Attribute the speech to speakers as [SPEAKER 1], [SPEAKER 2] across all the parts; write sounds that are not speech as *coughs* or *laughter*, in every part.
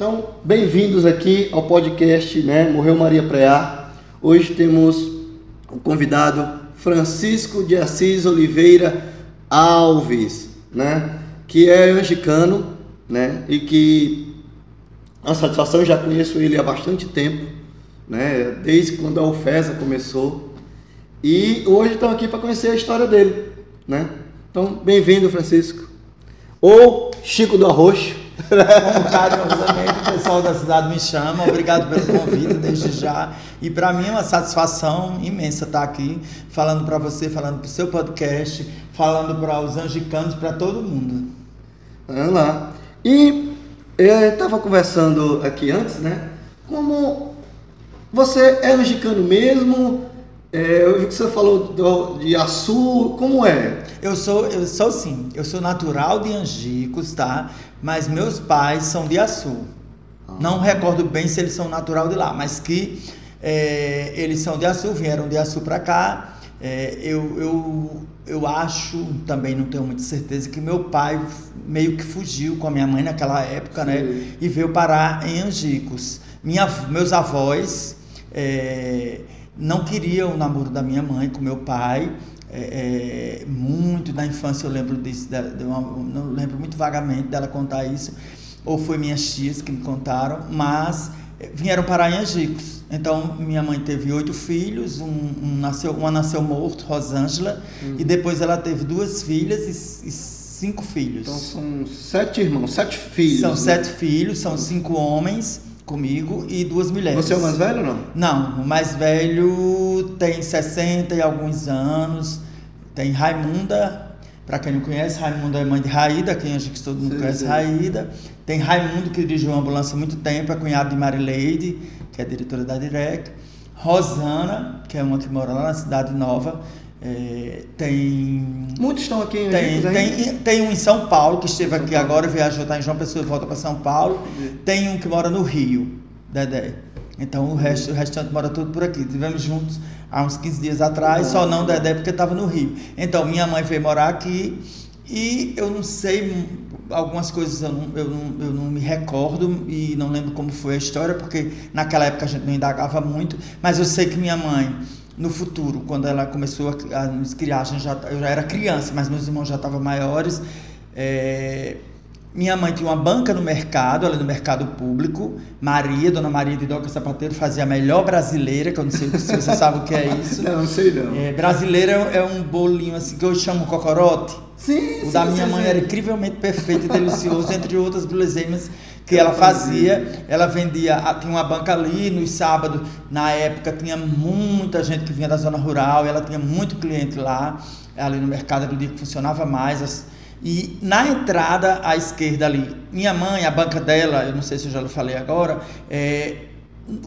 [SPEAKER 1] Então, bem-vindos aqui ao podcast, né? Morreu Maria Preá. Hoje temos o convidado Francisco de Assis Oliveira Alves, né? Que é angicano, né? E que a satisfação já conheço ele há bastante tempo, né? Desde quando a UFESA começou. E hoje estão aqui para conhecer a história dele, né? Então, bem-vindo, Francisco. Ou Chico do Arroxo.
[SPEAKER 2] Como carinhosamente o pessoal da cidade me chama, obrigado pelo convite desde já. E para mim é uma satisfação imensa estar aqui falando para você, falando para o seu podcast, falando para os angicanos, para todo mundo.
[SPEAKER 1] Lá. E eu estava conversando aqui antes, né? Como você é angicano mesmo? É, eu vi que você falou do, de Açu, como é?
[SPEAKER 2] Eu sou, eu sou sim, eu sou natural de Angicos, tá? Mas meus pais são de Açu. Ah. Não recordo bem se eles são natural de lá, mas que é, eles são de Açu, vieram de Açu para cá. É, eu, eu, eu acho, também não tenho muita certeza, que meu pai meio que fugiu com a minha mãe naquela época, né? sim. né? E veio parar em Angicos. Minha, meus avós. É, não queria o namoro da minha mãe com meu pai. É, é, muito da infância eu lembro disso, de, de uma, não lembro muito vagamente dela contar isso, ou foi minhas tias que me contaram, mas é, vieram para Angicos. Então minha mãe teve oito filhos, um, um nasceu, uma nasceu morto, Rosângela, uhum. e depois ela teve duas filhas e, e, cinco filhos.
[SPEAKER 1] Então são sete irmãos, sete filhos.
[SPEAKER 2] São né? sete filhos, são cinco homens comigo e duas mulheres.
[SPEAKER 1] Você é o mais velho ou não?
[SPEAKER 2] Não, o mais velho tem 60 e alguns anos. Tem Raimunda, para quem não conhece, Raimunda é mãe de Raída, quem acha que todo mundo sim, conhece sim. Raída. Tem Raimundo, que dirigiu uma ambulância há muito tempo, é cunhado de Marileide, que é diretora da Direct. Rosana, que é uma que mora lá na Cidade Nova. É, tem.
[SPEAKER 1] Muitos estão aqui em
[SPEAKER 2] tem, tem, tem um em São Paulo, que esteve aqui Paulo. agora, viajou, está em João Pessoa e volta para São Paulo. Tem um que mora no Rio, Dedé. Então o resto, o restante mora tudo por aqui. Tivemos juntos há uns 15 dias atrás, só não Dedé porque estava no Rio. Então minha mãe veio morar aqui e eu não sei algumas coisas eu não, eu, não, eu não me recordo e não lembro como foi a história, porque naquela época a gente não indagava muito, mas eu sei que minha mãe no futuro, quando ela começou a, nos criar, a gente já, eu já era criança, mas meus irmãos já estavam maiores. É, minha mãe tinha uma banca no mercado, ali no mercado público. Maria, Dona Maria de Doca Sapateiro, fazia a melhor brasileira, que eu não sei se você sabe o que é isso. *laughs*
[SPEAKER 1] Não, não sei não.
[SPEAKER 2] É, brasileira é um bolinho assim que eu chamo cocorote.
[SPEAKER 1] Sim,
[SPEAKER 2] O
[SPEAKER 1] sim,
[SPEAKER 2] da minha
[SPEAKER 1] sim,
[SPEAKER 2] mãe
[SPEAKER 1] sim.
[SPEAKER 2] era incrivelmente perfeito e *laughs* delicioso, entre outras guloseimas que ela fazia. Ela vendia, tinha uma banca ali nos sábados, na época tinha muita gente que vinha da zona rural, ela tinha muito cliente lá, ali no mercado do dia que funcionava mais. As, e na entrada à esquerda ali, minha mãe, a banca dela, eu não sei se eu já falei agora, é,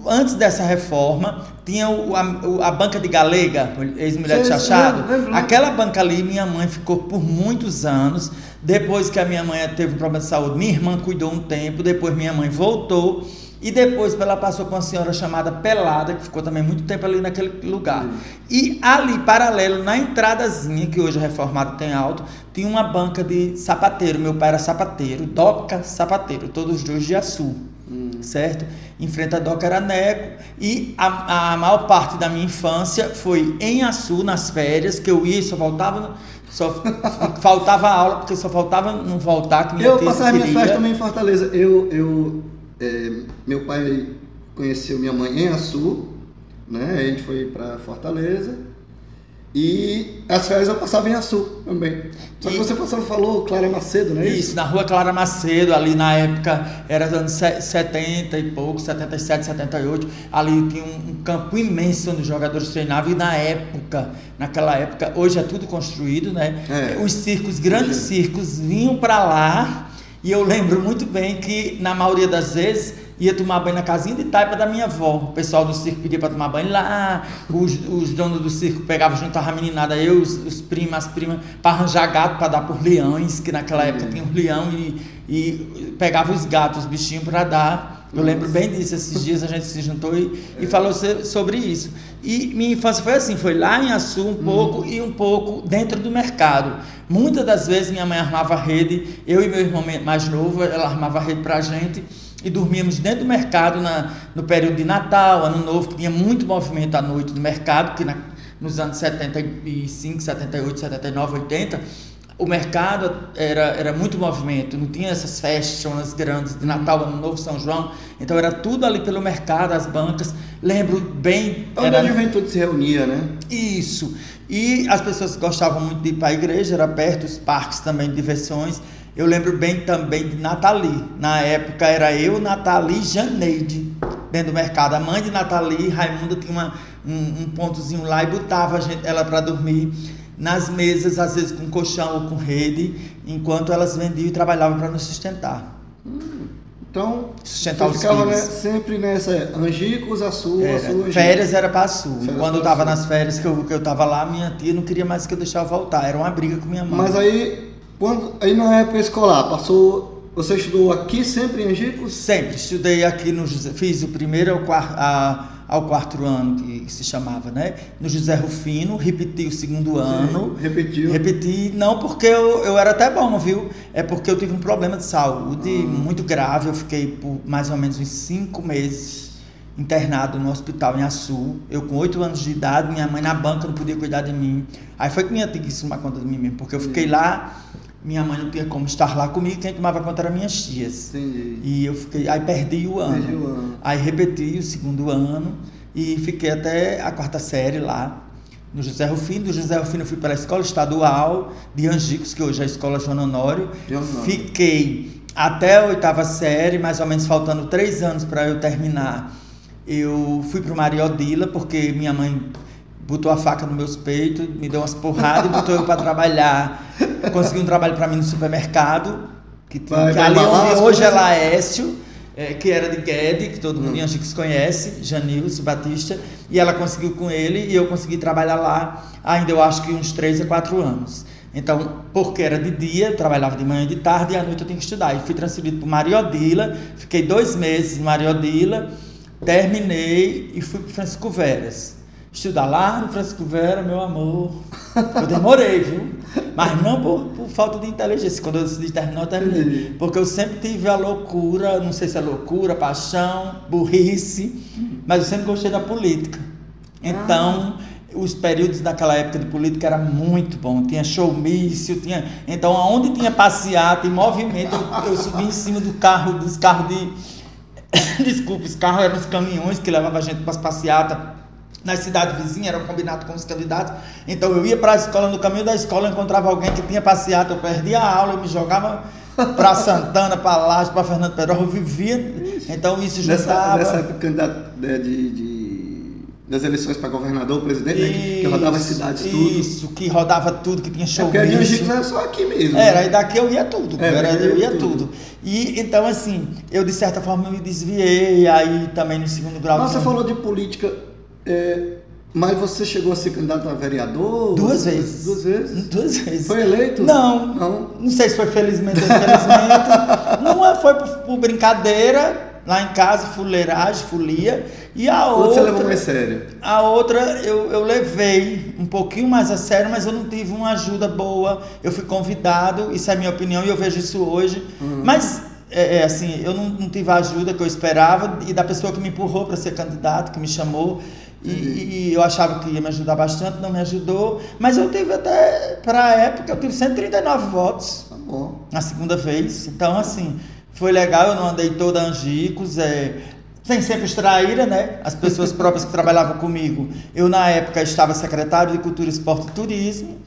[SPEAKER 2] antes dessa reforma, tinha o, a, a, banca de Galega, ex-mulher de Chachado. Aquela banca ali, minha mãe ficou por muitos anos. Depois que a minha mãe teve um problema de saúde, minha irmã cuidou um tempo, depois minha mãe voltou. E depois ela passou com uma senhora chamada Pelada, que ficou também muito tempo ali naquele lugar. E ali, paralelo, na entradazinha, que hoje é reformado tem alto, tinha uma banca de sapateiro. Meu pai era sapateiro, Doca Sapateiro, todos os dois de Açu, hum. certo? Em frente à Doca era Neco. E a, a maior parte da minha infância foi em Açu, nas férias, que eu ia só voltava... Só *laughs* faltava aula, porque só faltava não voltar. Que minha
[SPEAKER 1] eu passava minha festa também em Fortaleza. Eu, eu é, meu pai conheceu minha mãe em Açu, né? A gente foi para Fortaleza. E as férias eu passava em Açu também. Só que e, você passou, falou Clara Macedo, não é isso?
[SPEAKER 2] Isso, na rua Clara Macedo, ali na época era anos 70 e pouco, 77, 78. Ali tinha um, um, campo imenso onde os jogadores treinavam. E na época, naquela época, hoje é tudo construído, né? É. Os circos, grandes circos, vinham para lá e eu lembro muito bem que, na maioria das vezes, ia tomar banho na casinha de taipa da minha avó. O pessoal do circo pedia para tomar banho lá, os, os donos do circo pegavam junto a meninada, eu, os, os primos, as primas, para arranjar gato para dar por leões, que naquela época tinha um leão e, e pegava os gatos, os bichinhos para dar. Eu lembro bem disso, esses dias a gente se juntou e, e falou sobre isso. E minha infância foi assim, foi lá em Açu um pouco uhum. e um pouco dentro do mercado. Muitas das vezes minha mãe armava rede, eu e meu irmão mais novo, ela armava rede pra gente e dormíamos dentro do mercado na, no período de Natal, Ano Novo, que tinha muito movimento à noite no mercado, que na, nos anos 75, 78, 79, 80 o mercado era, era muito movimento, não tinha essas festas grandes de Natal, Ano Novo, São João, então era tudo ali pelo mercado, as bancas. Lembro bem.
[SPEAKER 1] Onde
[SPEAKER 2] era...
[SPEAKER 1] a juventude se reunia, né?
[SPEAKER 2] Isso. E as pessoas gostavam muito de ir para a igreja, era perto os parques também de diversões. Eu lembro bem também de Nathalie. Na época era eu, Nathalie e Janeide, dentro do mercado. A mãe de Nathalie, Raimunda, tinha uma, um, um pontozinho lá e botava gente, ela para dormir nas mesas, às vezes com colchão ou com rede, enquanto elas vendiam e trabalhavam para nos sustentar.
[SPEAKER 1] Hum, então,
[SPEAKER 2] sustentar
[SPEAKER 1] você ficava né, sempre nessa Angicos, a sua,
[SPEAKER 2] era,
[SPEAKER 1] a sua
[SPEAKER 2] Férias era para a Sul. Quando eu estava nas férias que eu, que eu tava lá, minha tia não queria mais que eu deixava voltar. Era uma briga com minha mãe.
[SPEAKER 1] Mas aí, quando, aí na época escolar, passou você estudou aqui sempre em Angicos?
[SPEAKER 2] Sempre. Estudei aqui no Fiz o primeiro ao quarto, ao quarto ano, que se chamava, né? No José Rufino, repeti o segundo ano.
[SPEAKER 1] Sim, repetiu?
[SPEAKER 2] Repeti, não porque eu, eu era até bom, viu? É porque eu tive um problema de saúde ah. muito grave. Eu fiquei por mais ou menos uns cinco meses internado no hospital em Açu. Eu com oito anos de idade, minha mãe na banca não podia cuidar de mim. Aí foi que minha tia quis tomar conta de mim mesmo, porque eu fiquei lá minha mãe não tinha como estar lá comigo, quem tomava conta eram minhas tias.
[SPEAKER 1] Entendi.
[SPEAKER 2] E eu fiquei, aí perdi o ano.
[SPEAKER 1] Perdi o ano.
[SPEAKER 2] Aí repeti o segundo ano e fiquei até a quarta série lá no José Rufino. Do José Rufino fui para a escola estadual de Angicos, que hoje é a escola João Honório. Fiquei até a oitava série, mais ou menos faltando três anos para eu terminar. Eu fui para o Maria Odila, porque minha mãe botou a faca nos meus peitos, me deu umas porradas e botou eu para trabalhar. Consegui um trabalho para mim no supermercado, que, vai, que vai ali onde hoje é Laércio, é, que era de Guedes, que todo mundo hum. em Angicos conhece, Janilson Batista, e ela conseguiu com ele e eu consegui trabalhar lá ainda eu acho que uns 3 a 4 anos. Então, porque era de dia, trabalhava de manhã e de tarde, e à noite eu tinha que estudar. E fui transferido para Mariodila, fiquei dois meses em Mariodila, terminei e fui para Francisco Veras estudar lá no Francisco Vera, meu amor. Eu demorei, viu? Mas não por, por falta de inteligência. Quando eu decidi terminar, eu terminei. Porque eu sempre tive a loucura, não sei se é loucura, paixão, burrice, mas eu sempre gostei da política. Então, ah. os períodos daquela época de política era muito bom. Tinha showmício, tinha. Então, aonde tinha passeata e movimento, eu, eu subia em cima do carro, dos carros de. *coughs* Desculpa, os carros eram os caminhões que levavam a gente para as passeatas nas cidades vizinhas, era um combinado com os candidatos. Então eu ia para a escola, no caminho da escola eu encontrava alguém que tinha passeado, eu perdia a aula, eu me jogava para *laughs* Santana, para Laje, para Fernando Pedro, eu vivia. Então isso juntava.
[SPEAKER 1] Nessa, nessa época candidato né, de, de, das eleições para governador, presidente, isso, né, que, rodava as cidades tudo.
[SPEAKER 2] Isso, que rodava tudo, que tinha show.
[SPEAKER 1] É porque a era só aqui mesmo.
[SPEAKER 2] Era, né? e daqui eu ia tudo. É, era, eu ia tudo. tudo. E então, assim, eu de certa forma me desviei, aí também no segundo grau.
[SPEAKER 1] Nossa, você falou de política é, mas você chegou a ser candidato a vereador?
[SPEAKER 2] Duas vezes.
[SPEAKER 1] Duas vezes?
[SPEAKER 2] Duas vezes.
[SPEAKER 1] Foi eleito?
[SPEAKER 2] Não. Não, não sei se foi felizmente ou infelizmente. Uma foi por, por, brincadeira, lá em casa, fuleiragem, folia. E a outra.
[SPEAKER 1] Você levou mais sério?
[SPEAKER 2] A outra eu, eu levei um pouquinho mais a sério, mas eu não tive uma ajuda boa. Eu fui convidado, isso é a minha opinião e eu vejo isso hoje. Uhum. Mas é, é, assim, eu não, não, tive a ajuda que eu esperava e da pessoa que me empurrou para ser candidato, que me chamou. E, e, eu achava que ia me ajudar bastante, não me ajudou. Mas eu tive até, para a época, eu tive 139 votos.
[SPEAKER 1] Tá bom.
[SPEAKER 2] Na segunda vez. Então, assim, foi legal. Eu não andei toda Angicos. É, sem sempre extraíra, né? As pessoas próprias que trabalhavam comigo. Eu, na época, estava secretário de Cultura, Esporte e Turismo.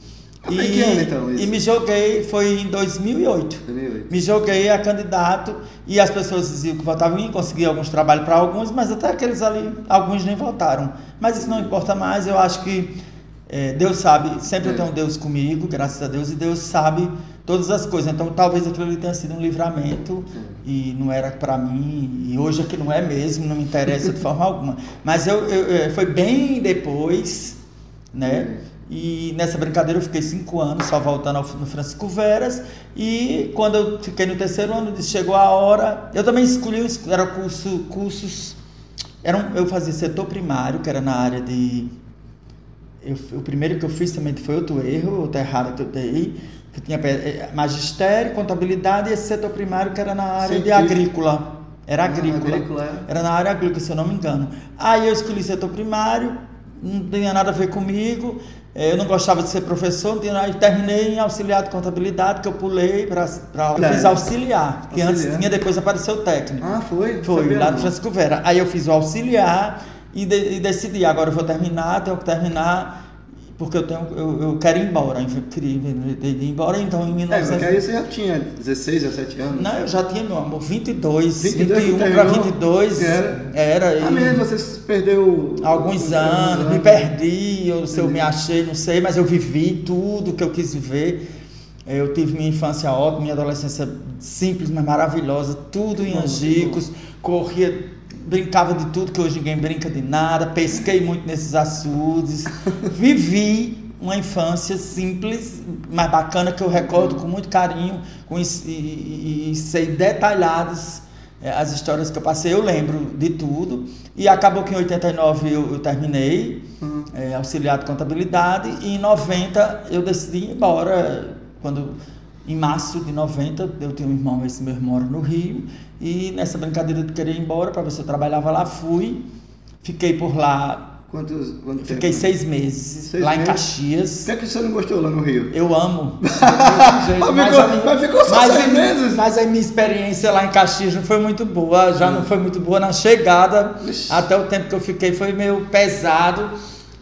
[SPEAKER 1] E, que ano, então,
[SPEAKER 2] isso? e me joguei, foi em 2008. 2008. Me joguei a candidato e as pessoas diziam que votavam em mim, consegui alguns trabalhos para alguns, mas até aqueles ali, alguns nem votaram. Mas isso não importa mais, eu acho que é, Deus sabe, sempre é. eu tenho Deus comigo, graças a Deus, e Deus sabe todas as coisas. Então talvez aquilo ali tenha sido um livramento e não era para mim, e hoje aqui não é mesmo, não me interessa de forma alguma. Mas eu, eu, eu, foi bem depois, né? E nessa brincadeira eu fiquei cinco anos só voltando ao, no Francisco Veras. E quando eu fiquei no terceiro ano, chegou a hora. Eu também escolhi, era curso, cursos. Era eu fazia setor primário, que era na área de. Eu, o primeiro que eu fiz também foi outro erro, outra errada que eu dei. Que tinha eh, magistério, contabilidade e esse setor primário que era na área Científico. de agrícola. Era
[SPEAKER 1] Ah,
[SPEAKER 2] agrícola.
[SPEAKER 1] agrícola, é.
[SPEAKER 2] Era na área agrícola, se eu não me engano. Aí eu escolhi setor primário, não tinha nada a ver comigo. Eh, Eu não gostava de ser professor, e terminei em auxiliar de contabilidade, que eu pulei para. Eu
[SPEAKER 1] É.
[SPEAKER 2] fiz auxiliar, que antes
[SPEAKER 1] Auxiliar.
[SPEAKER 2] tinha, depois apareceu o técnico.
[SPEAKER 1] Ah, foi?
[SPEAKER 2] Foi,
[SPEAKER 1] Sabia
[SPEAKER 2] lá do Francisco Vera. Aí eu fiz o auxiliar e, de- e decidi, agora eu vou terminar, tenho que terminar, porque eu, tenho, eu, eu quero ir embora. Eu queria ir embora, então em
[SPEAKER 1] É,
[SPEAKER 2] 1900...
[SPEAKER 1] porque aí você já tinha 16, 17 anos.
[SPEAKER 2] Não, eu já tinha, meu amor, 22,
[SPEAKER 1] 22 que
[SPEAKER 2] 21 para
[SPEAKER 1] terminou?
[SPEAKER 2] 22.
[SPEAKER 1] Era.
[SPEAKER 2] Era.
[SPEAKER 1] Ah,
[SPEAKER 2] e
[SPEAKER 1] mesmo, você perdeu...
[SPEAKER 2] alguns anos, me perdi, eu, se eu me achei, não sei, mas eu vivi tudo que eu quis viver. Eu tive minha infância ótima, minha adolescência simples, mas maravilhosa, tudo em Angicos, corria, brincava de tudo, que hoje ninguém brinca de nada, pesquei muito nesses açudes, *laughs* vivi uma infância simples, mas bacana, que eu recordo com muito carinho com is- e, e- e sei detalhados eh, as histórias que eu passei, eu lembro de tudo. E acabou que em 89 eu, eu terminei,
[SPEAKER 1] Uhum.
[SPEAKER 2] eh, auxiliar de contabilidade, e em 90 eu decidi ir embora, quando em março de 90, eu tenho um irmão, esse meu irmão mora no Rio, e nessa brincadeira de querer ir embora, para ver se eu trabalhava lá, fui, fiquei por lá,
[SPEAKER 1] Quantos, quanto
[SPEAKER 2] fiquei
[SPEAKER 1] tempo?
[SPEAKER 2] seis meses,
[SPEAKER 1] Seis
[SPEAKER 2] lá em
[SPEAKER 1] meses?
[SPEAKER 2] Caxias.
[SPEAKER 1] Por que, é que você não gostou lá no Rio?
[SPEAKER 2] Eu amo. *laughs*
[SPEAKER 1] Mas ficou- mas ficou só
[SPEAKER 2] mas
[SPEAKER 1] seis meses?
[SPEAKER 2] Mas a minha experiência lá em Caxias não foi muito boa. Já não foi muito boa na chegada.
[SPEAKER 1] Ixi.
[SPEAKER 2] Até o tempo que eu fiquei foi meio pesado.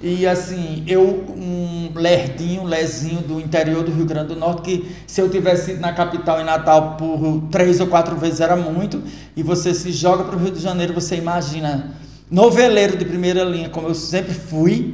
[SPEAKER 2] E assim, eu, um lerdinho, lezinho do interior do Rio Grande do Norte, que se eu tivesse ido na capital em Natal por três ou quatro vezes era muito. E você se joga para o Rio de Janeiro, você imagina. Noveleiro de primeira linha, como eu sempre fui,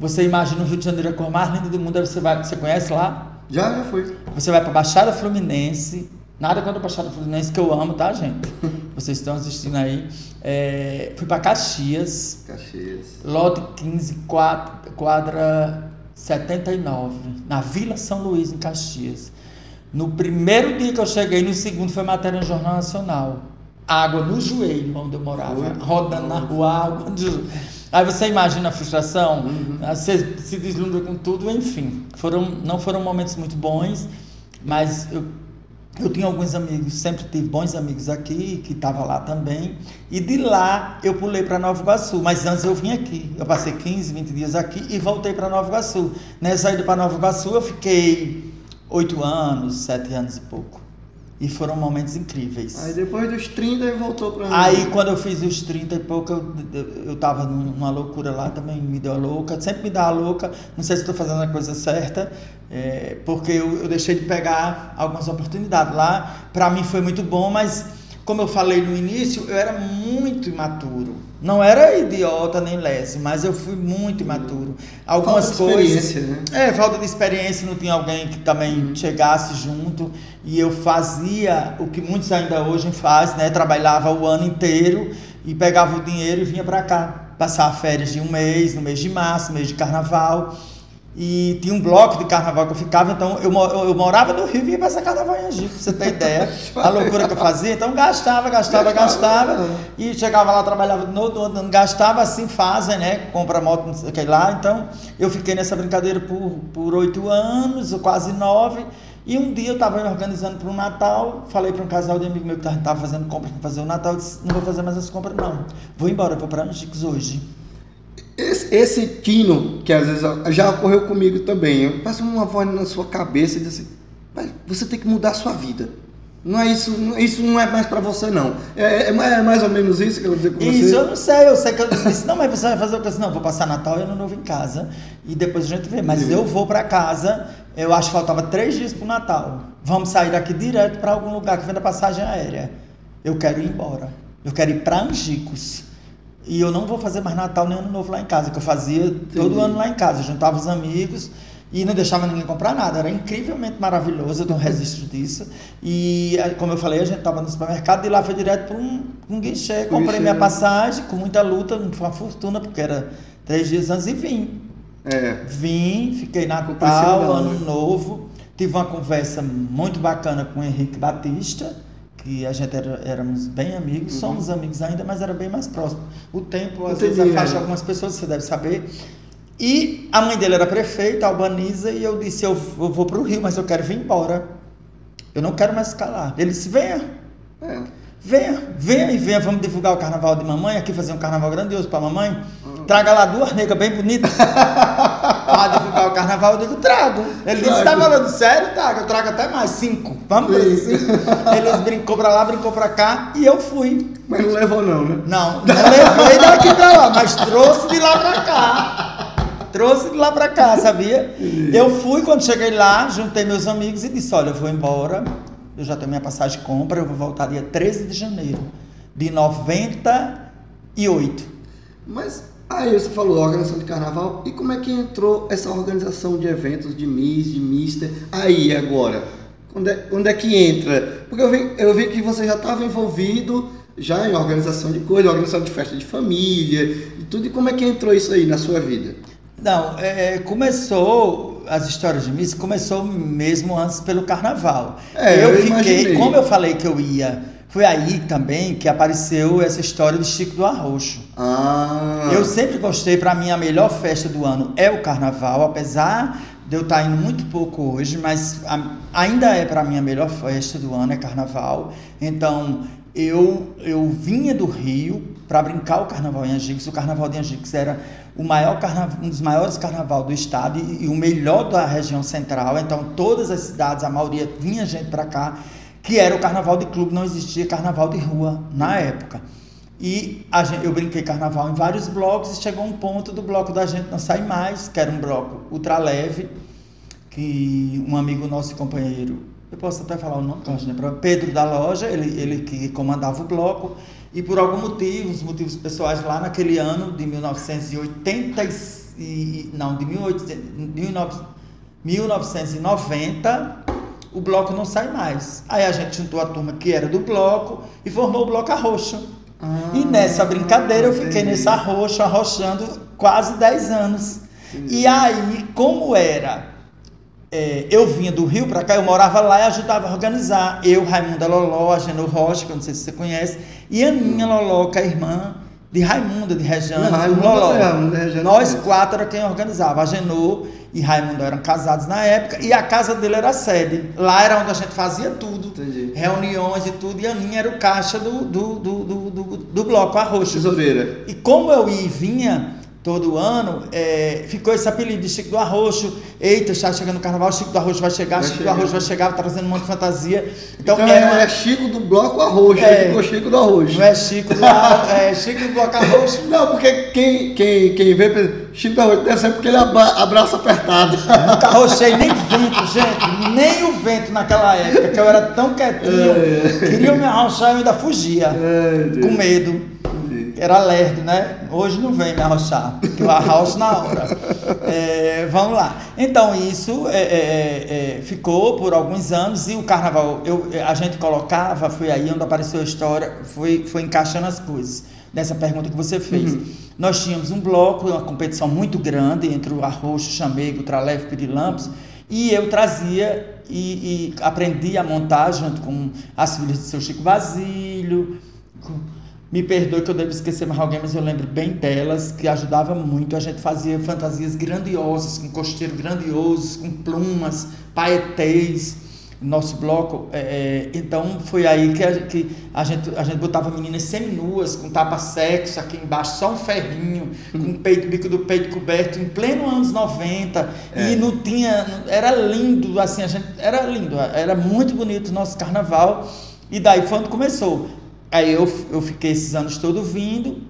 [SPEAKER 2] você imagina o Rio de Janeiro a cor mais linda do mundo, você vai, você conhece lá?
[SPEAKER 1] Já, já foi.
[SPEAKER 2] Você vai para Baixada Fluminense. Nada contra a Baixada Fluminense que eu amo, tá, gente? *laughs* Vocês estão assistindo aí. É, fui para Caxias,
[SPEAKER 1] Caxias.
[SPEAKER 2] lote 15, quadra, quadra 79, na Vila São Luís, em Caxias. No primeiro dia que eu cheguei, no segundo foi matéria no Jornal Nacional. Água no joelho, onde eu morava, rodando na rua, água no joelho. Aí você imagina a frustração,
[SPEAKER 1] Uhum.
[SPEAKER 2] você se deslumbra com tudo, enfim. Foram, não foram momentos muito bons, mas eu, eu tinha alguns amigos, sempre tive bons amigos aqui, que estavam lá também. E de lá eu pulei para Nova Iguaçu, mas antes eu vim aqui. Eu passei 15, 20 dias aqui e voltei para Nova Iguaçu. Nessa ida para Nova Iguaçu eu fiquei oito anos, sete anos e pouco. E foram momentos incríveis.
[SPEAKER 1] Aí depois dos 30 ele voltou pra
[SPEAKER 2] Aí quando eu fiz os 30 e pouco, eu, eu tava num- numa loucura lá, também me deu a louca, sempre me dá a louca, não sei se estou fazendo a coisa certa, é, porque eu, eu deixei de pegar algumas oportunidades lá, para mim foi muito bom, mas como eu falei no início, eu era muito imaturo. Não era idiota nem lese, mas eu fui muito imaturo. Algumas
[SPEAKER 1] Falta de
[SPEAKER 2] coisas.
[SPEAKER 1] experiência, né?
[SPEAKER 2] É, falta de experiência, não tinha alguém que também chegasse junto e eu fazia o que muitos ainda hoje fazem, né? Trabalhava o ano inteiro e pegava o dinheiro e vinha para cá, passar férias de um mês, no mês de março, mês de carnaval. E tinha um bloco de carnaval que eu ficava, então eu, mo- eu morava no Rio e ia passar carnaval em Angico, pra você ter ideia. A loucura que eu fazia, então gastava, gastava,
[SPEAKER 1] Gastava,
[SPEAKER 2] gastava. E chegava lá, trabalhava de novo, ano, gastava assim, fazem, né? Compra moto, não sei o que lá. Então, eu fiquei nessa brincadeira por oito anos, ou quase nove. E um dia eu estava organizando para o Natal, falei para um casal de amigo meu que estava fazendo compras para fazer o Natal, eu disse, não vou fazer mais as compras não, vou embora, vou para Angicos hoje.
[SPEAKER 1] Esse, esse tino, que às vezes já ocorreu comigo também, eu passo uma voz na sua cabeça e diz assim, "Mas você tem que mudar a sua vida. Não é isso, isso não é mais pra você não. É, é, é mais ou menos isso que eu vou dizer com você.
[SPEAKER 2] Isso eu não sei, eu sei que eu *laughs* disse, não, mas você vai fazer o que? Não, vou passar Natal e Ano Novo em casa e depois a gente vê. Mas
[SPEAKER 1] Sim.
[SPEAKER 2] eu vou para casa, eu acho que faltava três dias pro Natal. Vamos sair daqui direto para algum lugar que venda passagem aérea. Eu quero ir embora. Eu quero ir para Angicos. E eu não vou fazer mais Natal nem Ano Novo lá em casa, que eu fazia todo
[SPEAKER 1] Entendi.
[SPEAKER 2] ano lá em casa. Eu juntava os amigos e não deixava ninguém comprar nada. Era incrivelmente maravilhoso, eu não resisto disso. E, como eu falei, a gente estava no supermercado e lá foi direto para um, um guichê. Comprei
[SPEAKER 1] guichê.
[SPEAKER 2] minha passagem com muita luta, foi uma fortuna, porque era três dias antes e vim.
[SPEAKER 1] É.
[SPEAKER 2] Vim, fiquei Natal, Ano. Novo. Tive uma conversa muito bacana com o Henrique Batista, que a gente era, éramos bem amigos, somos amigos ainda, mas era bem mais próximo. O tempo às vezes
[SPEAKER 1] Entendi,
[SPEAKER 2] afasta
[SPEAKER 1] é.
[SPEAKER 2] algumas pessoas, você deve saber. E a mãe dele era prefeita, Albaniza, e eu disse: Eu, eu vou para o Rio, mas eu quero vir embora. Eu não quero mais ficar lá. Ele disse: Venha.
[SPEAKER 1] é.
[SPEAKER 2] Venha, venha e venha, vamos divulgar o carnaval de mamãe, aqui fazer um carnaval grandioso para mamãe. Traga lá duas negras bem bonitas *laughs* para divulgar o carnaval. Eu digo, trago. Ele disse, tá falando sério? Trago, eu trago até mais, cinco. Vamos fazer cinco. *laughs* Ele brincou para lá, brincou para cá e eu fui.
[SPEAKER 1] Mas não levou não, né?
[SPEAKER 2] Não, não levei daqui para lá, mas trouxe de lá para cá. Trouxe de lá para cá, sabia? Eu fui, quando cheguei lá, juntei meus amigos e disse, olha, eu vou embora eu já tenho minha passagem de compra, eu vou voltar dia 13 de janeiro de 98.
[SPEAKER 1] Mas aí você falou organização de carnaval, e como é que entrou essa organização de eventos de Miss, de Mister? Aí agora, onde é, onde é que entra? Porque eu vi, eu vi que você já estava envolvido já em organização de coisas, organização de festa de família e tudo, e como é que entrou isso aí na sua vida?
[SPEAKER 2] Não, é, começou as histórias de Miss começou mesmo antes pelo carnaval. É, eu, eu fiquei, imaginei. como eu falei que eu ia, foi aí também que apareceu essa história do Chico do Arroxo.
[SPEAKER 1] Ah.
[SPEAKER 2] Eu sempre gostei, para mim a melhor festa do ano é o carnaval, apesar de eu estar indo muito pouco hoje, mas a, ainda é para mim a melhor festa do ano é carnaval. Então, eu eu vinha do Rio para brincar o carnaval em Angicos. O carnaval de Angicos era o maior carnaval, um dos maiores carnaval do estado e, e, o melhor da região central. Então, todas as cidades, a maioria vinha gente para cá, que era o carnaval de clube, não existia carnaval de rua na época. E gente, eu brinquei carnaval em vários blocos e chegou um ponto do bloco da gente não sair mais, que era um bloco ultra leve, que um amigo nosso companheiro, eu posso até falar o nome, Pedro da loja, ele, ele que comandava o bloco, e por algum motivo, os motivos pessoais, lá naquele ano de 1980, e, não, de 1990, o bloco não sai mais. Aí a gente juntou a turma que era do bloco e formou o bloco Arroxo. Ah, e nessa brincadeira eu fiquei entendi. nesse arroxo, arrochando quase 10 anos. Entendi. E aí, como era é, eu vinha do Rio para cá, eu morava lá e ajudava a organizar. Eu, Raimunda Loló, a Genô Rocha, que eu não sei se você conhece, e a minha Loló, que é a irmã de Raimunda, de Rejane, Loló. É, Nós quatro era quem organizava. A Genô e Raimundo eram casados na época, e a casa dele era a sede. Lá era onde a gente fazia tudo, Entendi. reuniões e tudo, e a Aninha era o caixa do, do, do, do, do, do bloco, a roxa.
[SPEAKER 1] Tesoureira.
[SPEAKER 2] E como eu ia e vinha todo ano, é, ficou esse apelido de Chico do Arroxo. Eita, está chegando o carnaval, Chico do Arroxo vai chegar, vai Chico chegar. do Arroxo vai chegar, trazendo um monte de fantasia.
[SPEAKER 1] Então, então é, uma... é Chico do Bloco Arroxo, é, ficou Chico do Arroxo.
[SPEAKER 2] Não é Chico do, é Chico do Bloco Arroxo.
[SPEAKER 1] Não, porque quem, quem, quem vê, Chico do Arroxo deve ser porque ele abraça apertado. *laughs*
[SPEAKER 2] Nunca arrochei nem vento, gente, nem o vento naquela época, que eu era tão quietinho. É. Queriam me arrochar e eu ainda fugia, é, com medo era lerdo, né? Hoje não vem me arrochar, que eu arrocho na hora. É, vamos lá. Então, isso é, é, é, é, ficou por alguns anos e o carnaval, eu, a gente colocava, foi aí onde apareceu a história, foi, foi encaixando as coisas. Nessa pergunta que você fez. Uhum. Nós tínhamos um bloco, uma competição muito grande entre o Arroxo, Chamego, Traleve, Pirilampos, e eu trazia e, e aprendi a montar junto com as filhas do seu Chico Basílio, com, me perdoe que eu devo esquecer mais alguém, mas eu lembro bem delas, que ajudava muito. A gente fazia fantasias grandiosas, com costeiro grandiosos, com plumas, paetês. Nosso bloco, é, é, então foi aí que, a, que a, gente, a gente botava meninas seminuas, com tapa-sexo aqui embaixo, só um ferrinho, com o peito, bico do peito coberto, em pleno anos 90. É. E não tinha. Era lindo, assim, a gente. Era lindo, era muito bonito o nosso carnaval. E daí foi quando começou. Aí eu, eu fiquei esses anos todos vindo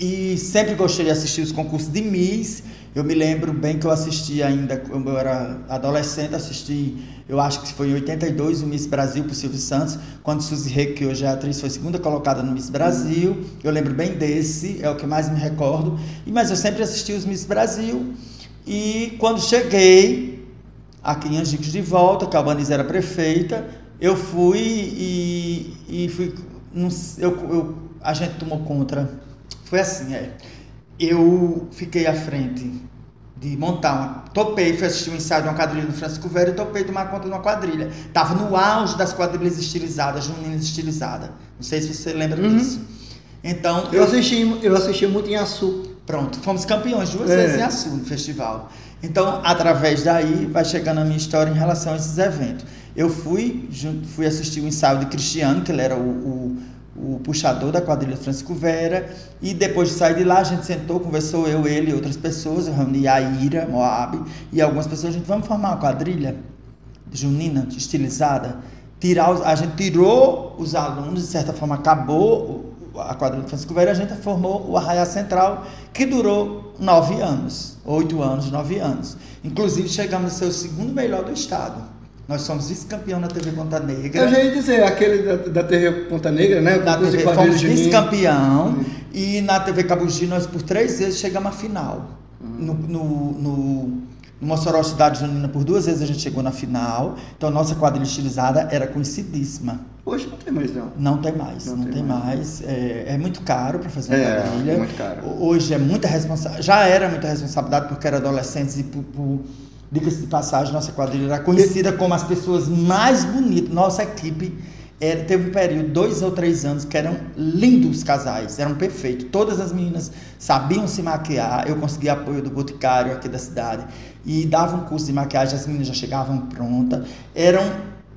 [SPEAKER 2] e sempre gostei de assistir os concursos de Miss. Eu me lembro bem que eu assisti ainda, quando eu era adolescente, assisti, eu acho que foi em 82, o Miss Brasil para o Silvio Santos, quando Suzy Rey, que hoje é atriz, foi segunda colocada no Miss Brasil. Eu lembro bem desse, é o que mais me recordo. Mas eu sempre assisti os Miss Brasil. E quando cheguei aqui em Angicos de volta, que a Albanize era prefeita, eu fui e, e fui eu, eu, a gente tomou contra. Foi assim, é. Eu fiquei à frente de montar uma. Topei, fui assistir um ensaio de uma quadrilha do Francisco Velho e topei tomar conta de uma quadrilha. Tava no auge das quadrilhas estilizadas, juninas estilizadas. Não sei se você lembra uhum. disso. Então.
[SPEAKER 1] Eu, eu, assisti, eu assisti muito em Açu.
[SPEAKER 2] Pronto, fomos campeões duas é. vezes em Açu no festival. Então, através daí, vai chegando a minha história em relação a esses eventos. Eu fui, fui assistir o um ensaio de Cristiano, que ele era o, o, o, puxador da quadrilha Francisco Vera, e depois de sair de lá, a gente sentou, conversou, eu, ele e outras pessoas, eu reuni a Ira, Moab, e algumas pessoas, a gente, vamos formar uma quadrilha junina, estilizada, tirar os, a gente tirou os alunos, de certa forma acabou a quadrilha Francisco Vera, a gente formou o Arraiá Central, que durou nove anos, oito anos, nove anos. Inclusive, chegamos a ser o segundo melhor do estado. Nós somos vice-campeão na TV Ponta Negra.
[SPEAKER 1] Eu já ia dizer, aquele da, da TV Ponta Negra, né?
[SPEAKER 2] Da TV, fomos vice-campeão. E na TV Cabugi, nós por três vezes chegamos à final. Hum. No, no, no no Mossoró Cidade Junina, por duas vezes a gente chegou na final. Então, nossa quadrilha estilizada era conhecidíssima.
[SPEAKER 1] Hoje não tem mais, não.
[SPEAKER 2] Não tem mais, não, não tem, tem, mais. mais. É, é, muito caro para fazer uma
[SPEAKER 1] é,
[SPEAKER 2] quadrilha.
[SPEAKER 1] É muito caro.
[SPEAKER 2] Hoje é muita responsabilidade. Já era muita responsabilidade porque era adolescentes e por, por diga-se de passagem, nossa quadrilha era conhecida como as pessoas mais bonitas. Nossa equipe era, teve um período, dois ou três anos, que eram lindos casais, eram perfeitos. Todas as meninas sabiam se maquiar. Eu consegui apoio do Boticário aqui da cidade e dava um curso de maquiagem, as meninas já chegavam prontas. Eram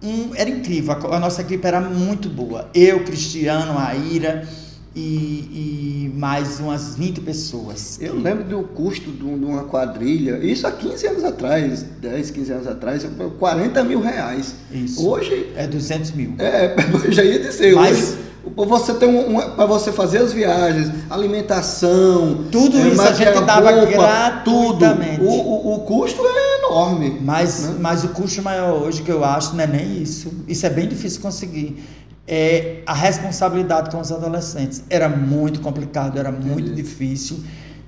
[SPEAKER 2] um, era incrível, a, a nossa equipe era muito boa. Eu, Cristiano, a Ira e, e, mais umas 20 pessoas.
[SPEAKER 1] Eu lembro do custo de uma quadrilha, isso há 15 anos atrás, 10, 15 anos atrás, 40 mil reais.
[SPEAKER 2] Isso. Hoje. É 200 mil.
[SPEAKER 1] É, *laughs* eu já ia dizer. Mas, hoje, você tem um, um para você fazer as viagens, alimentação,
[SPEAKER 2] tudo é, isso a gente dava roupa,
[SPEAKER 1] tudo. O, o, o, custo é enorme.
[SPEAKER 2] Mas, né? mas o custo maior hoje que eu acho não é nem isso. Isso é bem difícil conseguir é, a responsabilidade com os adolescentes. Era muito complicado, era muito Entendi. difícil.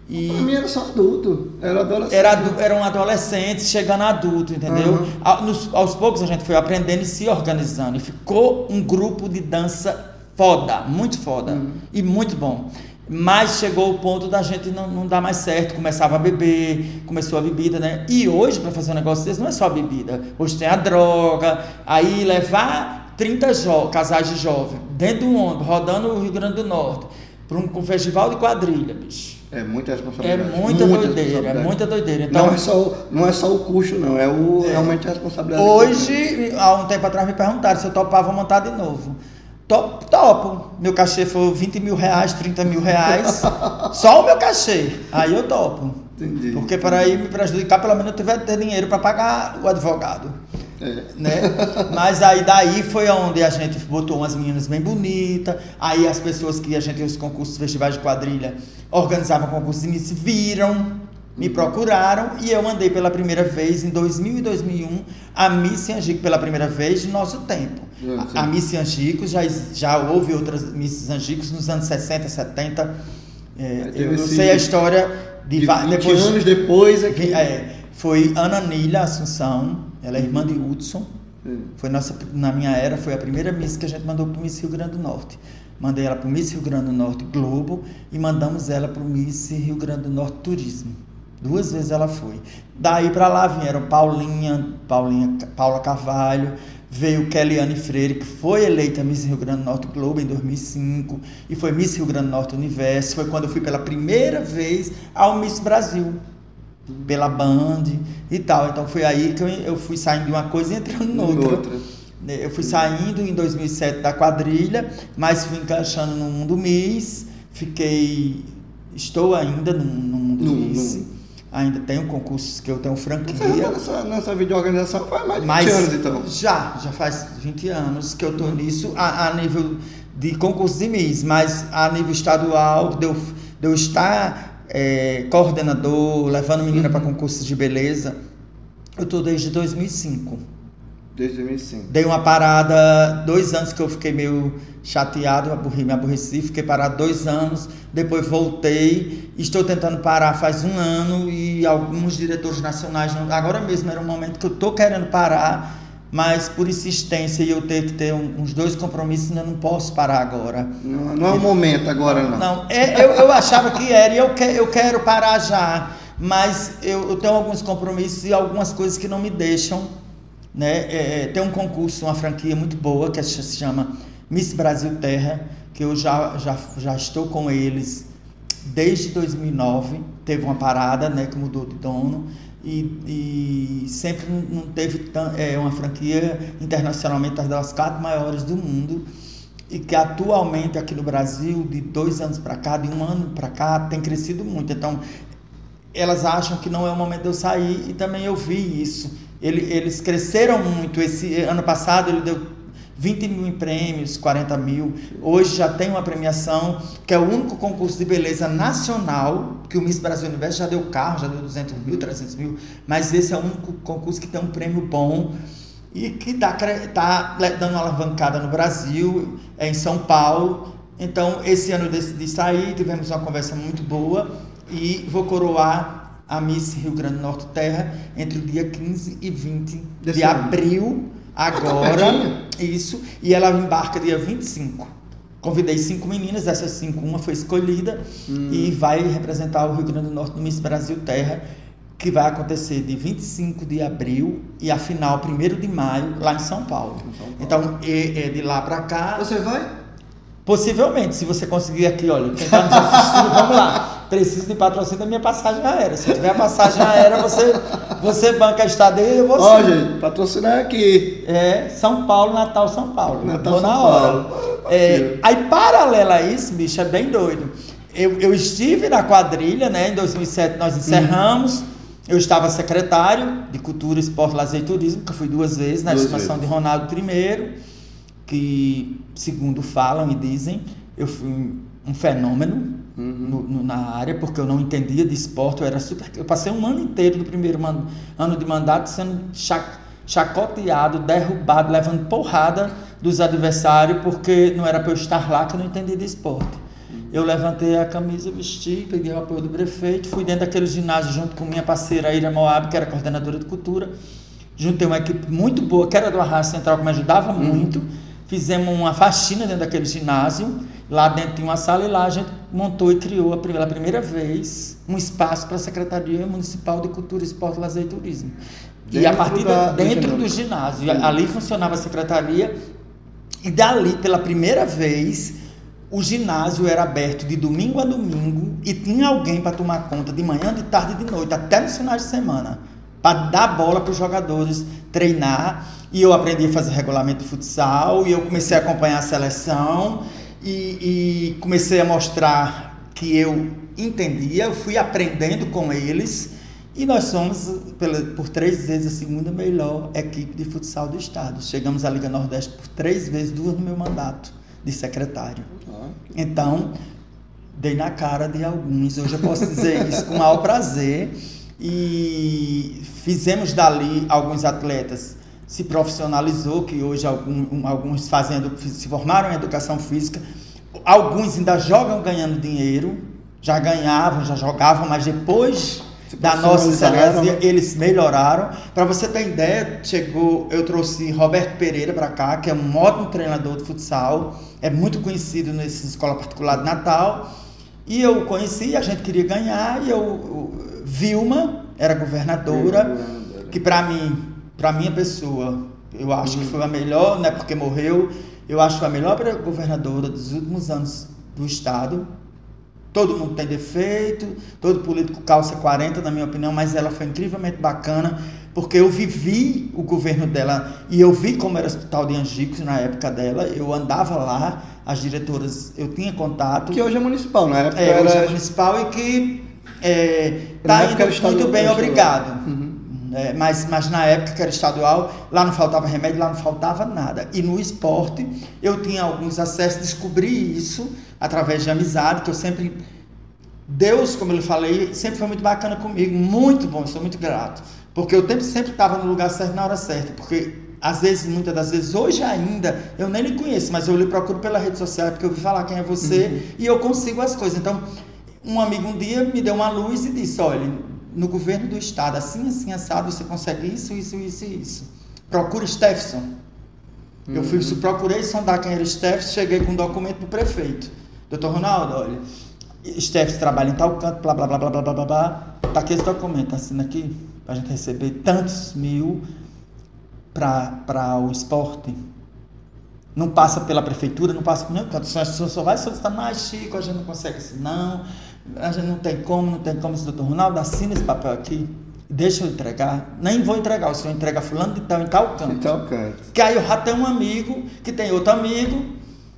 [SPEAKER 1] E pra mim era só adulto, era adolescente.
[SPEAKER 2] Era, eram adolescentes chegando a adulto, entendeu? Uhum. A, nos, aos poucos a gente foi aprendendo e se organizando. E ficou um grupo de dança foda, muito foda. Uhum. E muito bom. Mas chegou o ponto da gente não, não dar mais certo, começava a beber, começou a bebida, né? E hoje, para fazer um negócio desse, não é só a bebida. Hoje tem a droga, aí levar 30 casais de jovens dentro do ônibus, rodando o Rio Grande do Norte, para um, um, festival de quadrilha, bicho.
[SPEAKER 1] É muita responsabilidade.
[SPEAKER 2] É muita, muita doideira, é muita doideira. Então,
[SPEAKER 1] não, é só, não é só o custo, não, é o, é. realmente a responsabilidade.
[SPEAKER 2] Hoje, há um tempo atrás, me perguntaram se eu topava montar de novo. Top, topo. Meu cachê foi 20 mil reais, 30 mil reais. *laughs* só o meu cachê. Aí eu topo.
[SPEAKER 1] Entendi.
[SPEAKER 2] Porque para ir me prejudicar, pelo menos eu tiver ter dinheiro para pagar o advogado.
[SPEAKER 1] É.
[SPEAKER 2] Né? Mas aí daí foi onde a gente botou umas meninas bem bonitas. Aí as pessoas que a gente os concursos, festivais de quadrilha, organizavam concursos e me viram, me procuraram e eu mandei pela primeira vez em 2000 e 2001 a Miss Angico pela primeira vez de nosso tempo. A, a Miss Angico já já houve outras Miss Angicos nos anos 60, 70. É, eu esse, sei a história de, de
[SPEAKER 1] 20 depois, anos depois aqui.
[SPEAKER 2] É, foi Ana Nília Assunção, ela é irmã de Hudson. Foi nossa, na minha era, foi a primeira Miss que a gente mandou para o Miss Rio Grande do Norte. Mandei ela para o Miss Rio Grande do Norte Globo e mandamos ela para o Miss Rio Grande do Norte Turismo. Duas vezes ela foi. Daí para lá vieram Paulinha, Paulinha, Paula Carvalho, veio Kellyanne Freire, que foi eleita Miss Rio Grande do Norte Globo em 2005 e foi Miss Rio Grande do Norte Universo. Foi quando eu fui pela primeira vez ao Miss Brasil pela Band e tal. Então foi aí que eu, eu fui saindo de uma coisa e entrando noutra. outra. Né, eu fui saindo em 2007 da quadrilha, mas fui encaixando no mundo Miss, fiquei estou ainda no, no mundo no, Miss. No... Ainda tenho concursos que eu tenho franquia. Você
[SPEAKER 1] nessa, nessa videoorganização faz mais de 20 mas anos, então?
[SPEAKER 2] Já, já faz 20 anos que eu estou nisso a, a, nível de concursos de Miss, mas a nível estadual, de eu, de eu estar é, coordenador, levando menina para concursos de beleza. Eu estou desde 2005.
[SPEAKER 1] Desde 2005.
[SPEAKER 2] Dei uma parada, dois anos que eu fiquei meio chateado, aborri, me aborreci, fiquei parado dois anos, depois voltei, estou tentando parar faz um ano e alguns diretores nacionais, agora mesmo era um momento que eu estou querendo parar, mas por insistência e eu ter que ter uns dois compromissos, eu não posso parar agora.
[SPEAKER 1] Não, não é o momento agora, não.
[SPEAKER 2] Não, é, eu, eu achava que era e eu, que, eu quero parar já, mas eu, eu tenho alguns compromissos e algumas coisas que não me deixam. Né? É, é tem um concurso, uma franquia muito boa que se chama Miss Brasil Terra, que eu já, já, já estou com eles desde 2009. Teve uma parada, né, que mudou de dono e, e sempre não teve tão, é, uma franquia internacionalmente das quatro maiores do mundo e que atualmente aqui no Brasil, de dois anos para cá, de um ano para cá, tem crescido muito. Então, elas acham que não é o momento de eu sair e também eu vi isso. Ele, eles cresceram muito. Esse ano passado ele deu 20 mil em prêmios, 40 mil. Hoje já tem uma premiação, que é o único concurso de beleza nacional, que o Miss Brasil Universo já deu carro, já deu 200 mil, 300 mil, mas esse é o único concurso que tem um prêmio bom e que está tá dando uma alavancada no Brasil, é em São Paulo. Então, esse ano eu decidi sair, tivemos uma conversa muito boa e vou coroar a Miss Rio Grande do Norte Terra entre o dia 15 e 20 Desse de ano. abril agora, isso, e ela embarca dia 25. Convidei cinco meninas, dessas cinco, uma foi escolhida hum. e vai representar o Rio Grande do Norte no Miss Brasil Terra, que vai acontecer de 25 de abril e a final 1 de maio, lá em São Paulo. São Paulo. Então, é, é de lá para cá.
[SPEAKER 1] Você vai?
[SPEAKER 2] Possivelmente, se você conseguir aqui, olha, quem está nos assistindo, vamos lá preciso de patrocínio da minha passagem aérea. Se tiver passagem aérea, você, você banca a estadia e eu vou
[SPEAKER 1] Ó, gente, patrocinar aqui.
[SPEAKER 2] É, São Paulo, Natal, São Paulo.
[SPEAKER 1] Natal, vou São na hora.
[SPEAKER 2] Paulo. É, aí, paralelo a isso, bicho, é bem doido. Eu, eu estive na quadrilha, né? Em 2007 nós encerramos. Uhum. Eu estava secretário de Cultura, Esporte, Lazer e Turismo, que eu fui duas vezes, na estimação de Ronaldo I, que, segundo falam e dizem, eu fui um fenômeno uhum. no, no, na área, porque eu não entendia de esporte, eu era super. Eu passei um ano inteiro do primeiro man, ano de mandato sendo chacoteado, derrubado, levando porrada dos adversários, porque não era para eu estar lá que eu não entendia de esporte. Uhum. Eu levantei a camisa, vesti, peguei o apoio do prefeito, fui dentro daquele ginásio junto com minha parceira Ira Moab, que era coordenadora de cultura. Juntei uma equipe muito boa, que era do Arraio Central, que me ajudava uhum. muito. Fizemos uma faxina dentro daquele ginásio Lá dentro tinha uma sala e lá a gente montou e criou pela primeira vez um espaço para a Secretaria Municipal de Cultura, Esporte, Lazer e Turismo. Dentro e a partir da, dentro do ginásio, ali funcionava a secretaria e dali pela primeira vez o ginásio era aberto de domingo a domingo e tinha alguém para tomar conta de manhã, de tarde e de noite, até nos finais de semana, para dar bola para os jogadores treinar. E eu aprendi a fazer regulamento de futsal e eu comecei a acompanhar a seleção e, e comecei a mostrar que eu entendia, eu fui aprendendo com eles e nós somos, pela, por três vezes, a segunda melhor equipe de futsal do estado. Chegamos à Liga Nordeste por três vezes, duas no meu mandato de secretário. Então, dei na cara de alguns, hoje eu posso dizer isso com o maior prazer. E fizemos dali alguns atletas se profissionalizou, que hoje algum, alguns fazendo, se formaram em educação física, alguns ainda jogam ganhando dinheiro, já ganhavam, já jogavam, mas depois da nossa excelência né? eles melhoraram. Para você ter ideia, chegou, eu trouxe Roberto Pereira para cá, que é um ótimo treinador de futsal, é muito conhecido nessa escola particular de Natal. E eu conheci, a gente queria ganhar, e eu, Vilma era governadora, que para mim para minha pessoa, eu acho uhum. que foi a melhor, não é porque morreu, eu acho que foi a melhor governadora dos últimos anos do Estado. Todo mundo tem defeito, todo político calça 40, na minha opinião, mas ela foi incrivelmente bacana, porque eu vivi o governo dela e eu vi como era o Hospital de Angicos na época dela, eu andava lá, as diretoras, eu tinha contato.
[SPEAKER 1] Que hoje é municipal, na época
[SPEAKER 2] é, era... hoje é municipal e que é, indo muito bem, obrigado. Uhum. É, mas, mas na época que era estadual, lá não faltava remédio, lá não faltava nada. E no esporte, eu tinha alguns acessos, descobri isso através de amizade, que eu sempre. Deus, como eu falei, sempre foi muito bacana comigo, muito bom, sou muito grato. Porque eu sempre estava no lugar certo na hora certa. Porque às vezes, muitas das vezes, hoje ainda, eu nem lhe conheço, mas eu lhe procuro pela rede social, porque eu vi falar quem é você uhum. e eu consigo as coisas. Então, um amigo um dia me deu uma luz e disse: olha, no governo do estado, assim, assim, assado, você consegue isso, isso, isso e isso. Procure Stephson Uhum. Eu fui, uhum. procurei sondar quem era Stephenson, cheguei com um documento para o prefeito. Doutor Ronaldo, olha, Stephenson trabalha em tal canto, blá, blá, blá, blá, blá, blá, blá. Tá aqui esse documento, assina aqui, para a gente receber tantos mil para o esporte. Não passa pela prefeitura, não passa por nenhum canto. Só, só vai solicitar mais chico, a gente não consegue isso, não a gente não tem como, não tem como, esse doutor Ronaldo, assina esse papel aqui. Deixa eu entregar. Nem vou entregar, o senhor entrega fulano de tal em tal canto.
[SPEAKER 1] Em tal canto.
[SPEAKER 2] Que aí eu já tenho um amigo, que tem outro amigo.